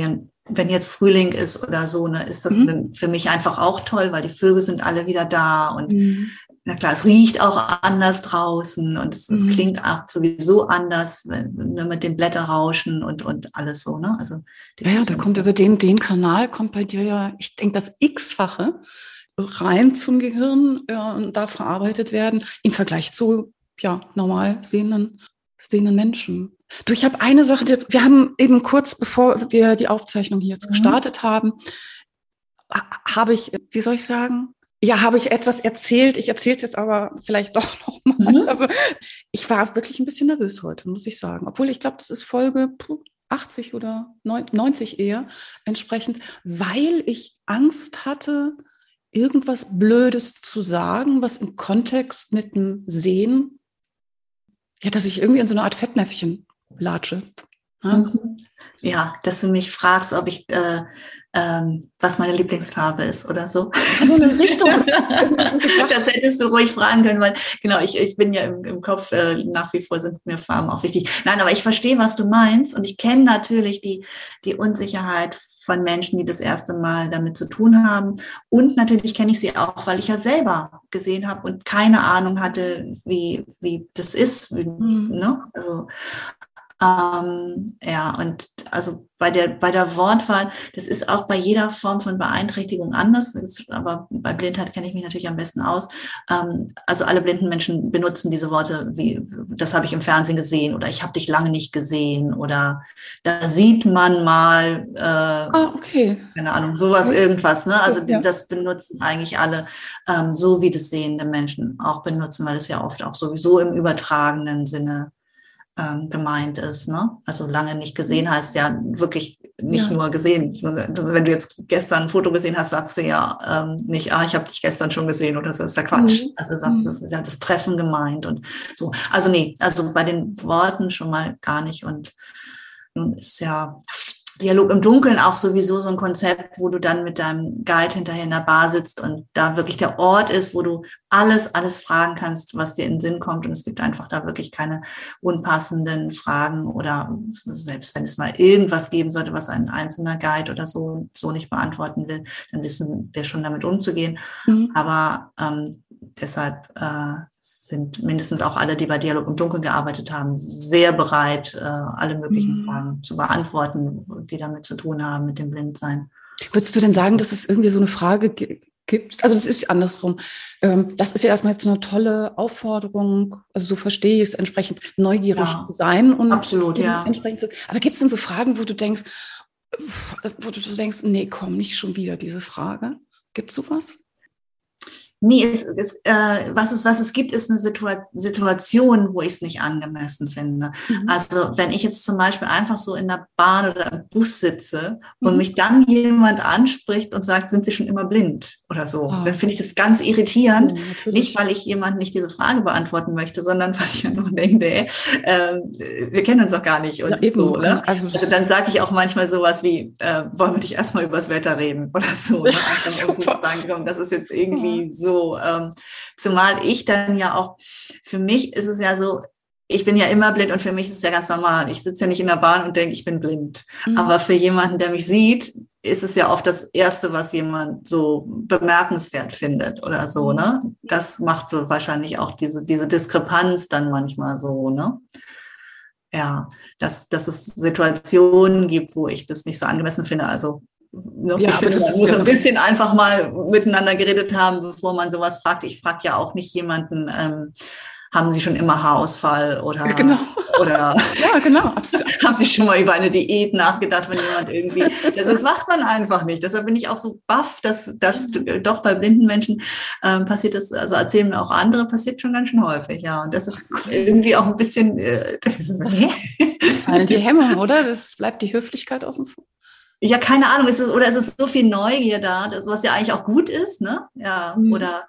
wenn jetzt Frühling ist oder so, ne, ist das mhm. für mich einfach auch toll, weil die Vögel sind alle wieder da und mhm. na klar, es riecht auch anders draußen und es, es mhm. klingt auch sowieso anders wenn, wenn mit den Blätterrauschen und, und alles so, ne? Also ja, ja, da kommt über den, den Kanal kommt bei dir ja, ich denke, das X-fache rein zum Gehirn äh, und da verarbeitet werden im Vergleich zu ja, normal sehenden sehenden Menschen. Du, ich habe eine Sache, wir haben eben kurz bevor wir die Aufzeichnung hier jetzt mhm. gestartet haben, habe ich, wie soll ich sagen, ja, habe ich etwas erzählt. Ich erzähle es jetzt aber vielleicht doch nochmal. Mhm. *laughs* Aber ich war wirklich ein bisschen nervös heute, muss ich sagen. Obwohl ich glaube, das ist Folge 80 oder 90 eher entsprechend, weil ich Angst hatte, irgendwas Blödes zu sagen, was im Kontext mit dem Sehen ja, dass ich irgendwie in so eine Art Fettnäpfchen latsche. Ja, mhm. ja dass du mich fragst, ob ich, äh, ähm, was meine Lieblingsfarbe ist oder so. So eine Richtung. *laughs* *laughs* das hättest du ruhig fragen können, weil genau, ich, ich bin ja im, im Kopf, äh, nach wie vor sind mir Farben auch wichtig. Nein, aber ich verstehe, was du meinst und ich kenne natürlich die, die Unsicherheit von Menschen, die das erste Mal damit zu tun haben. Und natürlich kenne ich sie auch, weil ich ja selber gesehen habe und keine Ahnung hatte, wie, wie das ist. Wie, mhm. ne? also, Ähm, ja, und also bei der, bei der Wortwahl, das ist auch bei jeder Form von Beeinträchtigung anders, ist, aber bei Blindheit kenne ich mich natürlich am besten aus. Ähm, also alle blinden Menschen benutzen diese Worte wie, das habe ich im Fernsehen gesehen oder ich habe dich lange nicht gesehen oder da sieht man mal, äh, ah, okay. keine Ahnung, sowas, irgendwas. Ne? Also ja. das benutzen eigentlich alle, ähm, so wie das sehende Menschen auch benutzen, weil es ja oft auch sowieso im übertragenen Sinne ähm, gemeint ist. Ne? Also lange nicht gesehen mhm. heißt ja wirklich nicht ja. nur gesehen. Wenn du jetzt gestern ein Foto gesehen hast, sagst du ja ähm, nicht, ah, ich habe dich gestern schon gesehen oder so ist ja Quatsch. Mhm. Also sagst, mhm. das ist ja das Treffen gemeint und so. Also nee, also bei den Worten schon mal gar nicht. Und nun ist ja Dialog im Dunkeln auch sowieso so ein Konzept, wo du dann mit deinem Guide hinterher in der Bar sitzt und da wirklich der Ort ist, wo du alles, alles fragen kannst, was dir in den Sinn kommt. Und es gibt einfach da wirklich keine unpassenden Fragen oder selbst wenn es mal irgendwas geben sollte, was ein einzelner Guide oder so, so nicht beantworten will, dann wissen wir schon damit umzugehen. Mhm. Aber ähm, deshalb äh, sind mindestens auch alle, die bei Dialog im Dunkeln gearbeitet haben, sehr bereit, äh, alle möglichen mhm. Fragen zu beantworten, die damit zu tun haben mit dem Blindsein. Würdest du denn sagen, dass es irgendwie so eine Frage gibt? Also das ist andersrum. Ähm, das ist ja erstmal jetzt eine tolle Aufforderung, also so verstehe ich es, entsprechend neugierig ja, zu sein und absolut, ja. entsprechend zu. Aber gibt es denn so Fragen, wo du denkst, wo du denkst, nee, komm, nicht schon wieder diese Frage? Gibt es sowas? Nee, es, es, äh, was, es, was es gibt, ist eine Situa Situation, wo ich es nicht angemessen finde. Mhm. Also wenn ich jetzt zum Beispiel einfach so in der Bahn oder im Bus sitze mhm. und mich dann jemand anspricht und sagt, sind Sie schon immer blind oder so, oh. dann finde ich das ganz irritierend. Mhm, nicht, weil ich jemand nicht diese Frage beantworten möchte, sondern *laughs* weil ich einfach denke, ey, äh, wir kennen uns doch gar nicht. Und ja, so, ne? also, also, dann sage ich auch manchmal sowas wie, äh, wollen wir dich erstmal übers Wetter reden oder so. Ne? *laughs* Sagen, das ist jetzt irgendwie so so. Ähm, zumal ich dann ja auch, für mich ist es ja so, ich bin ja immer blind und für mich ist es ja ganz normal. Ich sitze ja nicht in der Bahn und denke, ich bin blind. Mhm. Aber für jemanden, der mich sieht, ist es ja oft das Erste, was jemand so bemerkenswert findet oder so, ne? Das macht so wahrscheinlich auch diese, diese Diskrepanz dann manchmal so, ne? Ja, dass, dass es Situationen gibt, wo ich das nicht so angemessen finde. Also Ne? Ja, aber das muss ein bisschen einfach mal miteinander geredet haben, bevor man sowas fragt. Ich frage ja auch nicht jemanden, ähm, haben Sie schon immer Haarausfall oder, *laughs* *laughs* ja, genau. oder ja, genau. haben Sie schon mal über eine Diät nachgedacht, wenn jemand irgendwie, das, das macht man einfach nicht. Deshalb bin ich auch so baff, dass, dass doch bei blinden Menschen ähm, passiert das, also erzählen mir auch andere, passiert schon ganz schön häufig, ja. Und das ist irgendwie auch ein bisschen, äh, *laughs* das ist, die Hemmung, oder? Das bleibt die Höflichkeit außen vor. Ja, keine Ahnung, ist es, oder ist es so viel Neugier da, das, was ja eigentlich auch gut ist, ne? Ja, mhm. oder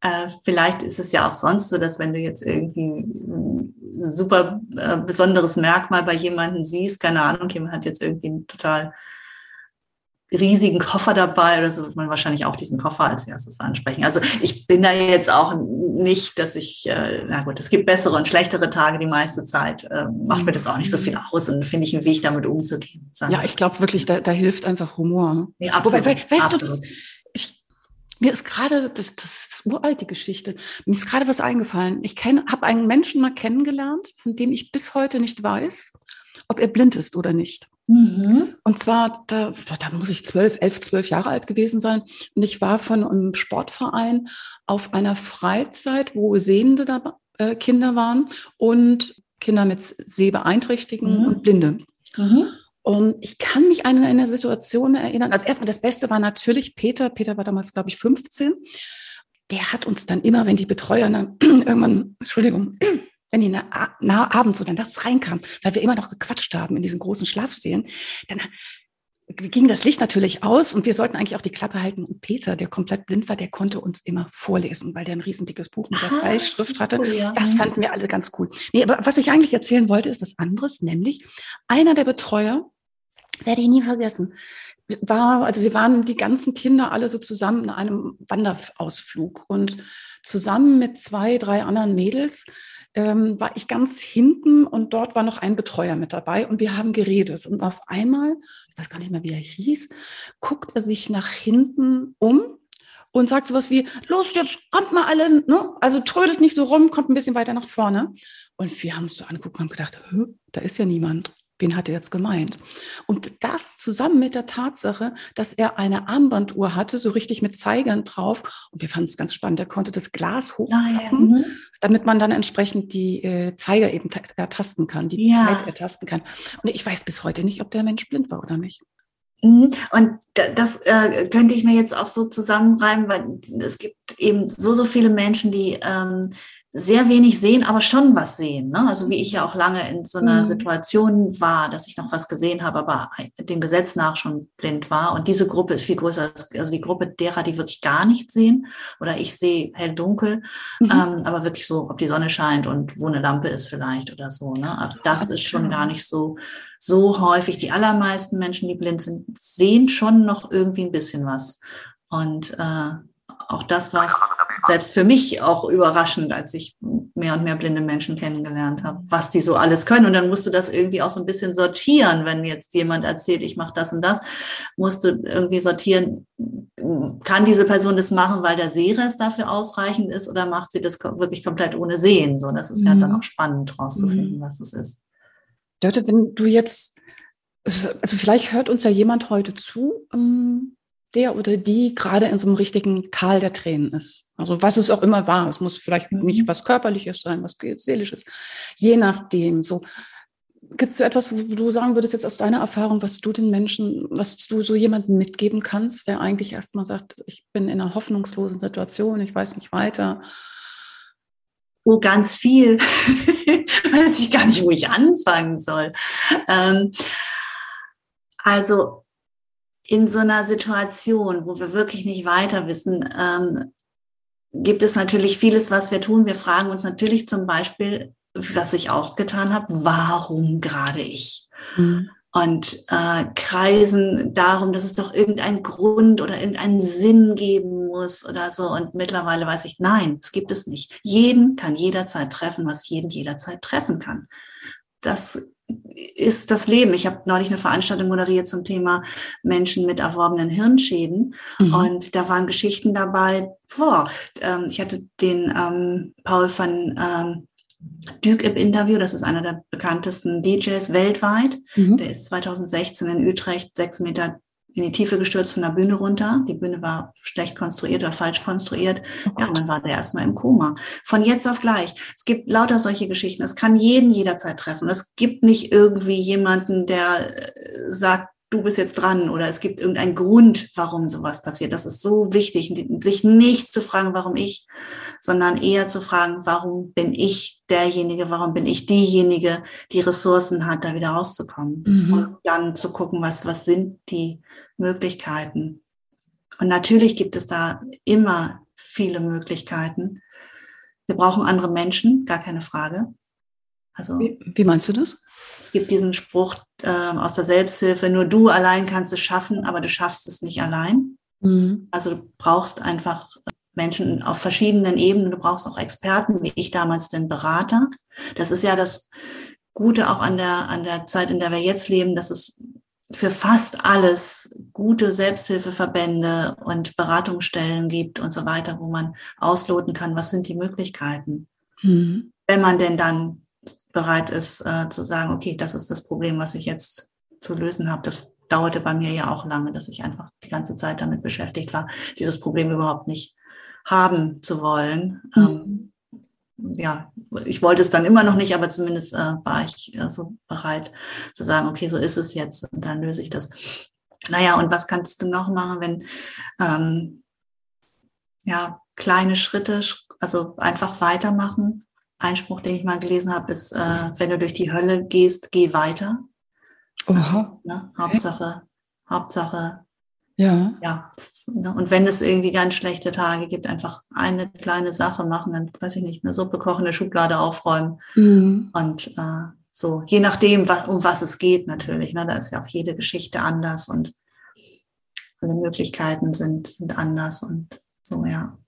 äh, vielleicht ist es ja auch sonst so, dass wenn du jetzt irgendwie ein super äh, besonderes Merkmal bei jemandem siehst, keine Ahnung, jemand hat jetzt irgendwie ein total riesigen Koffer dabei oder so wird man wahrscheinlich auch diesen Koffer als erstes ansprechen. Also ich bin da jetzt auch nicht, dass ich, äh, na gut, es gibt bessere und schlechtere Tage die meiste Zeit, äh, macht mir das auch nicht so viel aus und finde ich einen Weg, damit umzugehen. Ja, ich glaube wirklich, da, da hilft einfach Humor. Ne? Ja, absolut. Wobei, weißt absolut. du, ich, mir ist gerade, das, das ist uralte Geschichte, mir ist gerade was eingefallen. Ich habe einen Menschen mal kennengelernt, von dem ich bis heute nicht weiß, ob er blind ist oder nicht. Mhm. Und zwar, da, da muss ich zwölf, elf, zwölf Jahre alt gewesen sein. Und ich war von einem Sportverein auf einer Freizeit, wo sehende da, äh, Kinder waren und Kinder mit Sehbeeinträchtigungen mhm. und Blinde. Mhm. Und ich kann mich an eine Situation erinnern. Also erstmal das Beste war natürlich Peter. Peter war damals, glaube ich, 15. Der hat uns dann immer, wenn die Betreuer dann *clears throat* irgendwann, Entschuldigung, wenn die na, na, abends oder nachts reinkam, weil wir immer noch gequatscht haben in diesen großen Schlafsälen, dann ging das Licht natürlich aus und wir sollten eigentlich auch die Klappe halten. Und Peter, der komplett blind war, der konnte uns immer vorlesen, weil der ein riesendickes Buch mit der Fallschrift hatte. Das fanden wir alle ganz cool. Nee, aber was ich eigentlich erzählen wollte, ist was anderes, nämlich einer der Betreuer, werde ich nie vergessen, war, also wir waren die ganzen Kinder alle so zusammen in einem Wanderausflug und zusammen mit zwei, drei anderen Mädels ähm, war ich ganz hinten und dort war noch ein Betreuer mit dabei und wir haben geredet. Und auf einmal, ich weiß gar nicht mehr, wie er hieß, guckt er sich nach hinten um und sagt sowas wie, los, jetzt kommt mal alle, ne? also trödelt nicht so rum, kommt ein bisschen weiter nach vorne. Und wir haben uns so angeguckt und haben gedacht, da ist ja niemand. Wen hat er jetzt gemeint? Und das zusammen mit der Tatsache, dass er eine Armbanduhr hatte, so richtig mit Zeigern drauf. Und wir fanden es ganz spannend. Er konnte das Glas hochklappen, ah, ja. Damit man dann entsprechend die äh, Zeiger eben ertasten kann, die ja. Zeit ertasten kann. Und ich weiß bis heute nicht, ob der Mensch blind war oder nicht. Mhm. Und das äh, könnte ich mir jetzt auch so zusammenreimen, weil es gibt eben so, so viele Menschen, die ähm, sehr wenig sehen, aber schon was sehen. Ne? Also wie ich ja auch lange in so einer mhm. Situation war, dass ich noch was gesehen habe, aber dem Gesetz nach schon blind war. Und diese Gruppe ist viel größer, also die Gruppe derer, die wirklich gar nichts sehen. Oder ich sehe hell-dunkel, mhm. ähm, aber wirklich so, ob die Sonne scheint und wo eine Lampe ist vielleicht oder so. Ne? Aber das ist schon gar nicht so, so häufig. Die allermeisten Menschen, die blind sind, sehen schon noch irgendwie ein bisschen was. Und äh, auch das war selbst für mich auch überraschend, als ich mehr und mehr blinde Menschen kennengelernt habe, was die so alles können. Und dann musst du das irgendwie auch so ein bisschen sortieren, wenn jetzt jemand erzählt, ich mache das und das, musst du irgendwie sortieren, kann diese Person das machen, weil der Sehrest dafür ausreichend ist oder macht sie das wirklich komplett ohne Sehen? So, das ist mhm. ja dann mhm. auch spannend rauszufinden, mhm. was es ist. Dörte, wenn du jetzt, also vielleicht hört uns ja jemand heute zu, ähm, der oder die gerade in so einem richtigen Tal der Tränen ist. Also was es auch immer war. Es muss vielleicht mhm. nicht was Körperliches sein, was Seelisches. Je nachdem. So gibt es so etwas, wo du sagen würdest jetzt aus deiner Erfahrung, was du den Menschen, was du so jemandem mitgeben kannst, der eigentlich erstmal sagt, ich bin in einer hoffnungslosen Situation, ich weiß nicht weiter. Oh, ganz viel. *laughs* weiß ich gar nicht, wo ich anfangen soll. Ähm, also in so einer Situation, wo wir wirklich nicht weiter wissen, ähm, gibt es natürlich vieles, was wir tun. Wir fragen uns natürlich zum Beispiel, was ich auch getan habe, warum gerade ich? Mhm. Und äh, kreisen darum, dass es doch irgendeinen Grund oder irgendeinen Sinn geben muss oder so. Und mittlerweile weiß ich, nein, es gibt es nicht. Jeden kann jederzeit treffen, was jeden jederzeit treffen kann. Das ist das Leben. Ich habe neulich eine Veranstaltung moderiert zum Thema Menschen mit erworbenen Hirnschäden. Mhm. Und da waren Geschichten dabei. Boah, ähm, ich hatte den ähm, Paul van ähm, Duke im Interview. Das ist einer der bekanntesten DJs weltweit. Mhm. Der ist 2016 in Utrecht sechs Meter in die Tiefe gestürzt von der Bühne runter. Die Bühne war schlecht konstruiert oder falsch konstruiert. Oh ja, und dann war der erstmal im Koma. Von jetzt auf gleich. Es gibt lauter solche Geschichten. Es kann jeden jederzeit treffen. Es gibt nicht irgendwie jemanden, der äh, sagt, du bist jetzt dran oder es gibt irgendeinen Grund, warum sowas passiert. Das ist so wichtig, sich nicht zu fragen, warum ich, sondern eher zu fragen, warum bin ich derjenige, warum bin ich diejenige, die Ressourcen hat, da wieder rauszukommen. Mhm. Und dann zu gucken, was, was sind die Möglichkeiten. Und natürlich gibt es da immer viele Möglichkeiten. Wir brauchen andere Menschen, gar keine Frage. Also, wie, wie meinst du das? Es gibt diesen Spruch äh, aus der Selbsthilfe, nur du allein kannst es schaffen, aber du schaffst es nicht allein. Mhm. Also du brauchst einfach Menschen auf verschiedenen Ebenen. Du brauchst auch Experten, wie ich damals den Berater. Das ist ja das Gute auch an der, an der Zeit, in der wir jetzt leben, dass es für fast alles gute Selbsthilfeverbände und Beratungsstellen gibt und so weiter, wo man ausloten kann, was sind die Möglichkeiten. Mhm. Wenn man denn dann bereit ist äh, zu sagen, okay, das ist das Problem, was ich jetzt zu lösen habe. Das dauerte bei mir ja auch lange, dass ich einfach die ganze Zeit damit beschäftigt war, dieses Problem überhaupt nicht haben zu wollen. Mhm. Ähm, ja, ich wollte es dann immer noch nicht, aber zumindest äh, war ich äh, so bereit zu sagen, okay, so ist es jetzt und dann löse ich das. Naja, und was kannst du noch machen, wenn ähm, ja kleine Schritte, also einfach weitermachen, Einspruch, den ich mal gelesen habe, ist, äh, wenn du durch die Hölle gehst, geh weiter. Oha. Also, ne, Hauptsache, Hauptsache. Ja. Ja. Ne, und wenn es irgendwie ganz schlechte Tage gibt, einfach eine kleine Sache machen, dann weiß ich nicht, eine Suppe kochen, eine Schublade aufräumen. Mhm. Und äh, so, je nachdem, um was es geht, natürlich. Ne, da ist ja auch jede Geschichte anders und alle Möglichkeiten sind, sind anders und so, ja.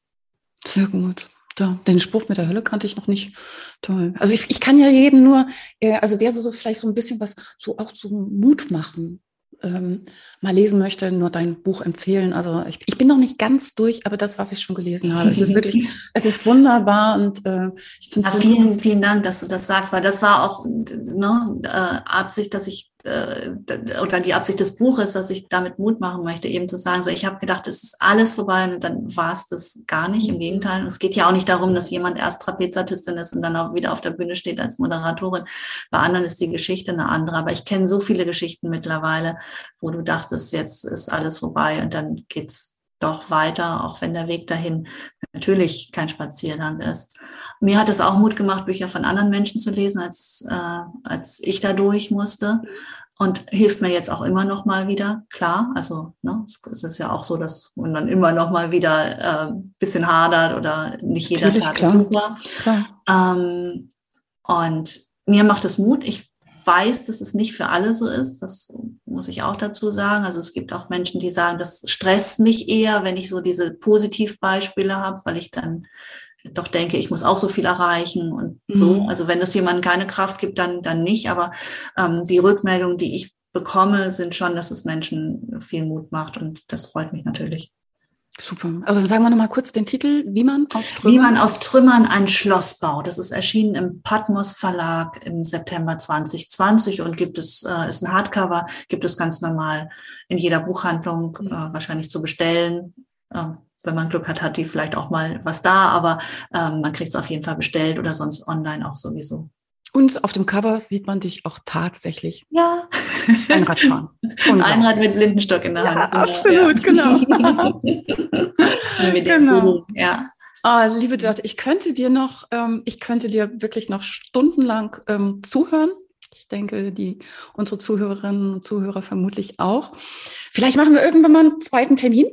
Sehr gut. Ja, den Spruch mit der Hölle kannte ich noch nicht. Toll. Also ich, ich kann ja jedem nur, äh, also wäre so, so vielleicht so ein bisschen was, so auch so Mut machen. ähm, mal lesen möchte, nur dein Buch empfehlen. Also ich, ich, bin noch nicht ganz durch, aber das, was ich schon gelesen habe, es ist *laughs* wirklich, es ist wunderbar und äh, ich finde ja, vielen, vielen Dank, dass du das sagst, weil das war auch ne, äh, Absicht, dass ich oder die Absicht des Buches, dass ich damit Mut machen möchte, eben zu sagen, so ich habe gedacht, es ist alles vorbei und dann war es das gar nicht. Im Gegenteil, es geht ja auch nicht darum, dass jemand erst Trapezartistin ist und dann auch wieder auf der Bühne steht als Moderatorin. Bei anderen ist die Geschichte eine andere, aber ich kenne so viele Geschichten mittlerweile, wo du dachtest, jetzt ist alles vorbei und dann geht's doch weiter, auch wenn der Weg dahin natürlich kein Spaziergang ist. Mir hat es auch Mut gemacht, Bücher von anderen Menschen zu lesen, als, äh, als ich da durch musste. Und hilft mir jetzt auch immer noch mal wieder, klar. Also ne, es ist ja auch so, dass man dann immer noch mal wieder äh, bisschen hadert oder nicht jeder Natürlich, Tag klar. ist super. Ähm, und mir macht es Mut. Ich weiß, dass es nicht für alle so ist. Das muss ich auch dazu sagen. Also es gibt auch Menschen, die sagen, das stresst mich eher, wenn ich so diese Positivbeispiele habe, weil ich dann doch denke, ich muss auch so viel erreichen und mhm. so. Also wenn es jemandem keine Kraft gibt, dann, dann nicht. Aber ähm, die Rückmeldungen, die ich bekomme, sind schon, dass es Menschen viel Mut macht und das freut mich natürlich. Super. Also sagen wir nochmal kurz den Titel, wie man aus Trümmern. Wie man aus Trümmern ein Schloss baut. Das ist erschienen im Patmos Verlag im September 2020 und gibt es, äh, ist ein Hardcover, gibt es ganz normal in jeder Buchhandlung äh, wahrscheinlich zu bestellen. Äh, wenn man Glück hat, hat die vielleicht auch mal was da, aber ähm, man kriegt es auf jeden Fall bestellt oder sonst online auch sowieso. Und auf dem Cover sieht man dich auch tatsächlich. Ja. Einrad fahren. Einrad mit Blindenstock in der ja, Hand. Absolut, ja. genau. *laughs* genau. Ja. Oh, liebe Dörte, ich könnte dir noch, ähm, ich könnte dir wirklich noch stundenlang ähm, zuhören. Ich denke, die unsere Zuhörerinnen und Zuhörer vermutlich auch. Vielleicht machen wir irgendwann mal einen zweiten Termin.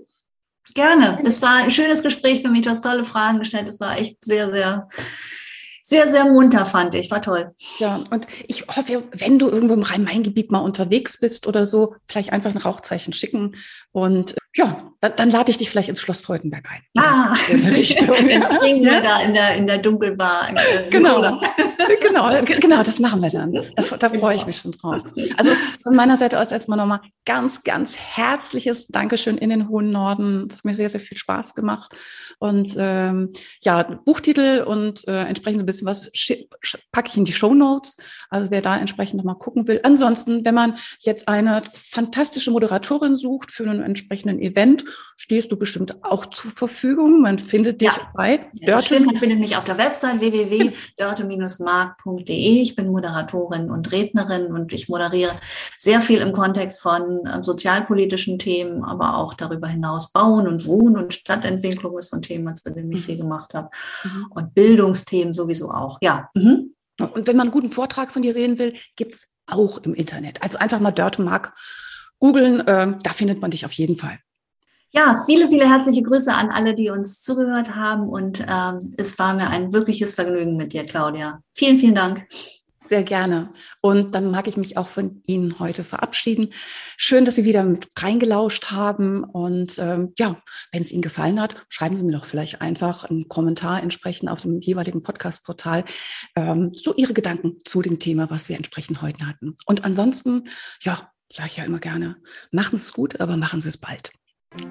Gerne. Es war ein schönes Gespräch für mich. Du hast tolle Fragen gestellt. Es war echt sehr, sehr sehr, sehr munter, fand ich. War toll. Ja, und ich hoffe, wenn du irgendwo im Rhein-Main-Gebiet mal unterwegs bist oder so, vielleicht einfach ein Rauchzeichen schicken. Und ja, dann, dann lade ich dich vielleicht ins Schloss Freudenberg ein. Ah, in Richtung. *laughs* ja. trinken wir da in der, in der Dunkelbar. In *laughs* genau. genau, genau, das machen wir dann. Da, da freue ich mich schon drauf. Also von meiner Seite aus erstmal nochmal ganz, ganz herzliches Dankeschön in den hohen Norden. Es hat mir sehr, sehr viel Spaß gemacht. Und ähm, ja, Buchtitel und äh, entsprechend ein bisschen was packe ich in die Show Notes. Also wer da entsprechend nochmal gucken will. Ansonsten, wenn man jetzt eine fantastische Moderatorin sucht für einen entsprechenden Event, stehst du bestimmt auch zur Verfügung. Man findet dich ja. bei ja, das stimmt, man findet mich auf der Website www.dörte-mark.de. Ich bin Moderatorin und Rednerin und ich moderiere sehr viel im Kontext von äh, sozialpolitischen Themen, aber auch darüber hinaus Bauen und Wohnen und Stadtentwicklung ist so ein Thema, zu dem ich mhm. viel gemacht habe. Mhm. Und Bildungsthemen sowieso auch. Ja. Mhm. Und wenn man einen guten Vortrag von dir sehen will, gibt's auch im Internet. Also einfach mal Dörte Mark googeln, äh, da findet man dich auf jeden Fall. Ja, viele, viele herzliche Grüße an alle, die uns zugehört haben. Und ähm, es war mir ein wirkliches Vergnügen mit dir, Claudia. Vielen, vielen Dank. Sehr gerne. Und dann mag ich mich auch von Ihnen heute verabschieden. Schön, dass Sie wieder mit reingelauscht haben. Und ähm, ja, wenn es Ihnen gefallen hat, schreiben Sie mir doch vielleicht einfach einen Kommentar entsprechend auf dem jeweiligen Podcast-Portal ähm, so Ihre Gedanken zu dem Thema, was wir entsprechend heute hatten. Und ansonsten, ja, sage ich ja immer gerne, machen Sie es gut, aber machen Sie es bald.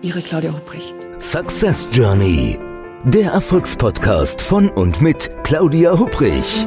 Ihre Claudia Hubrich. Success Journey. Der Erfolgspodcast von und mit Claudia Hubrich.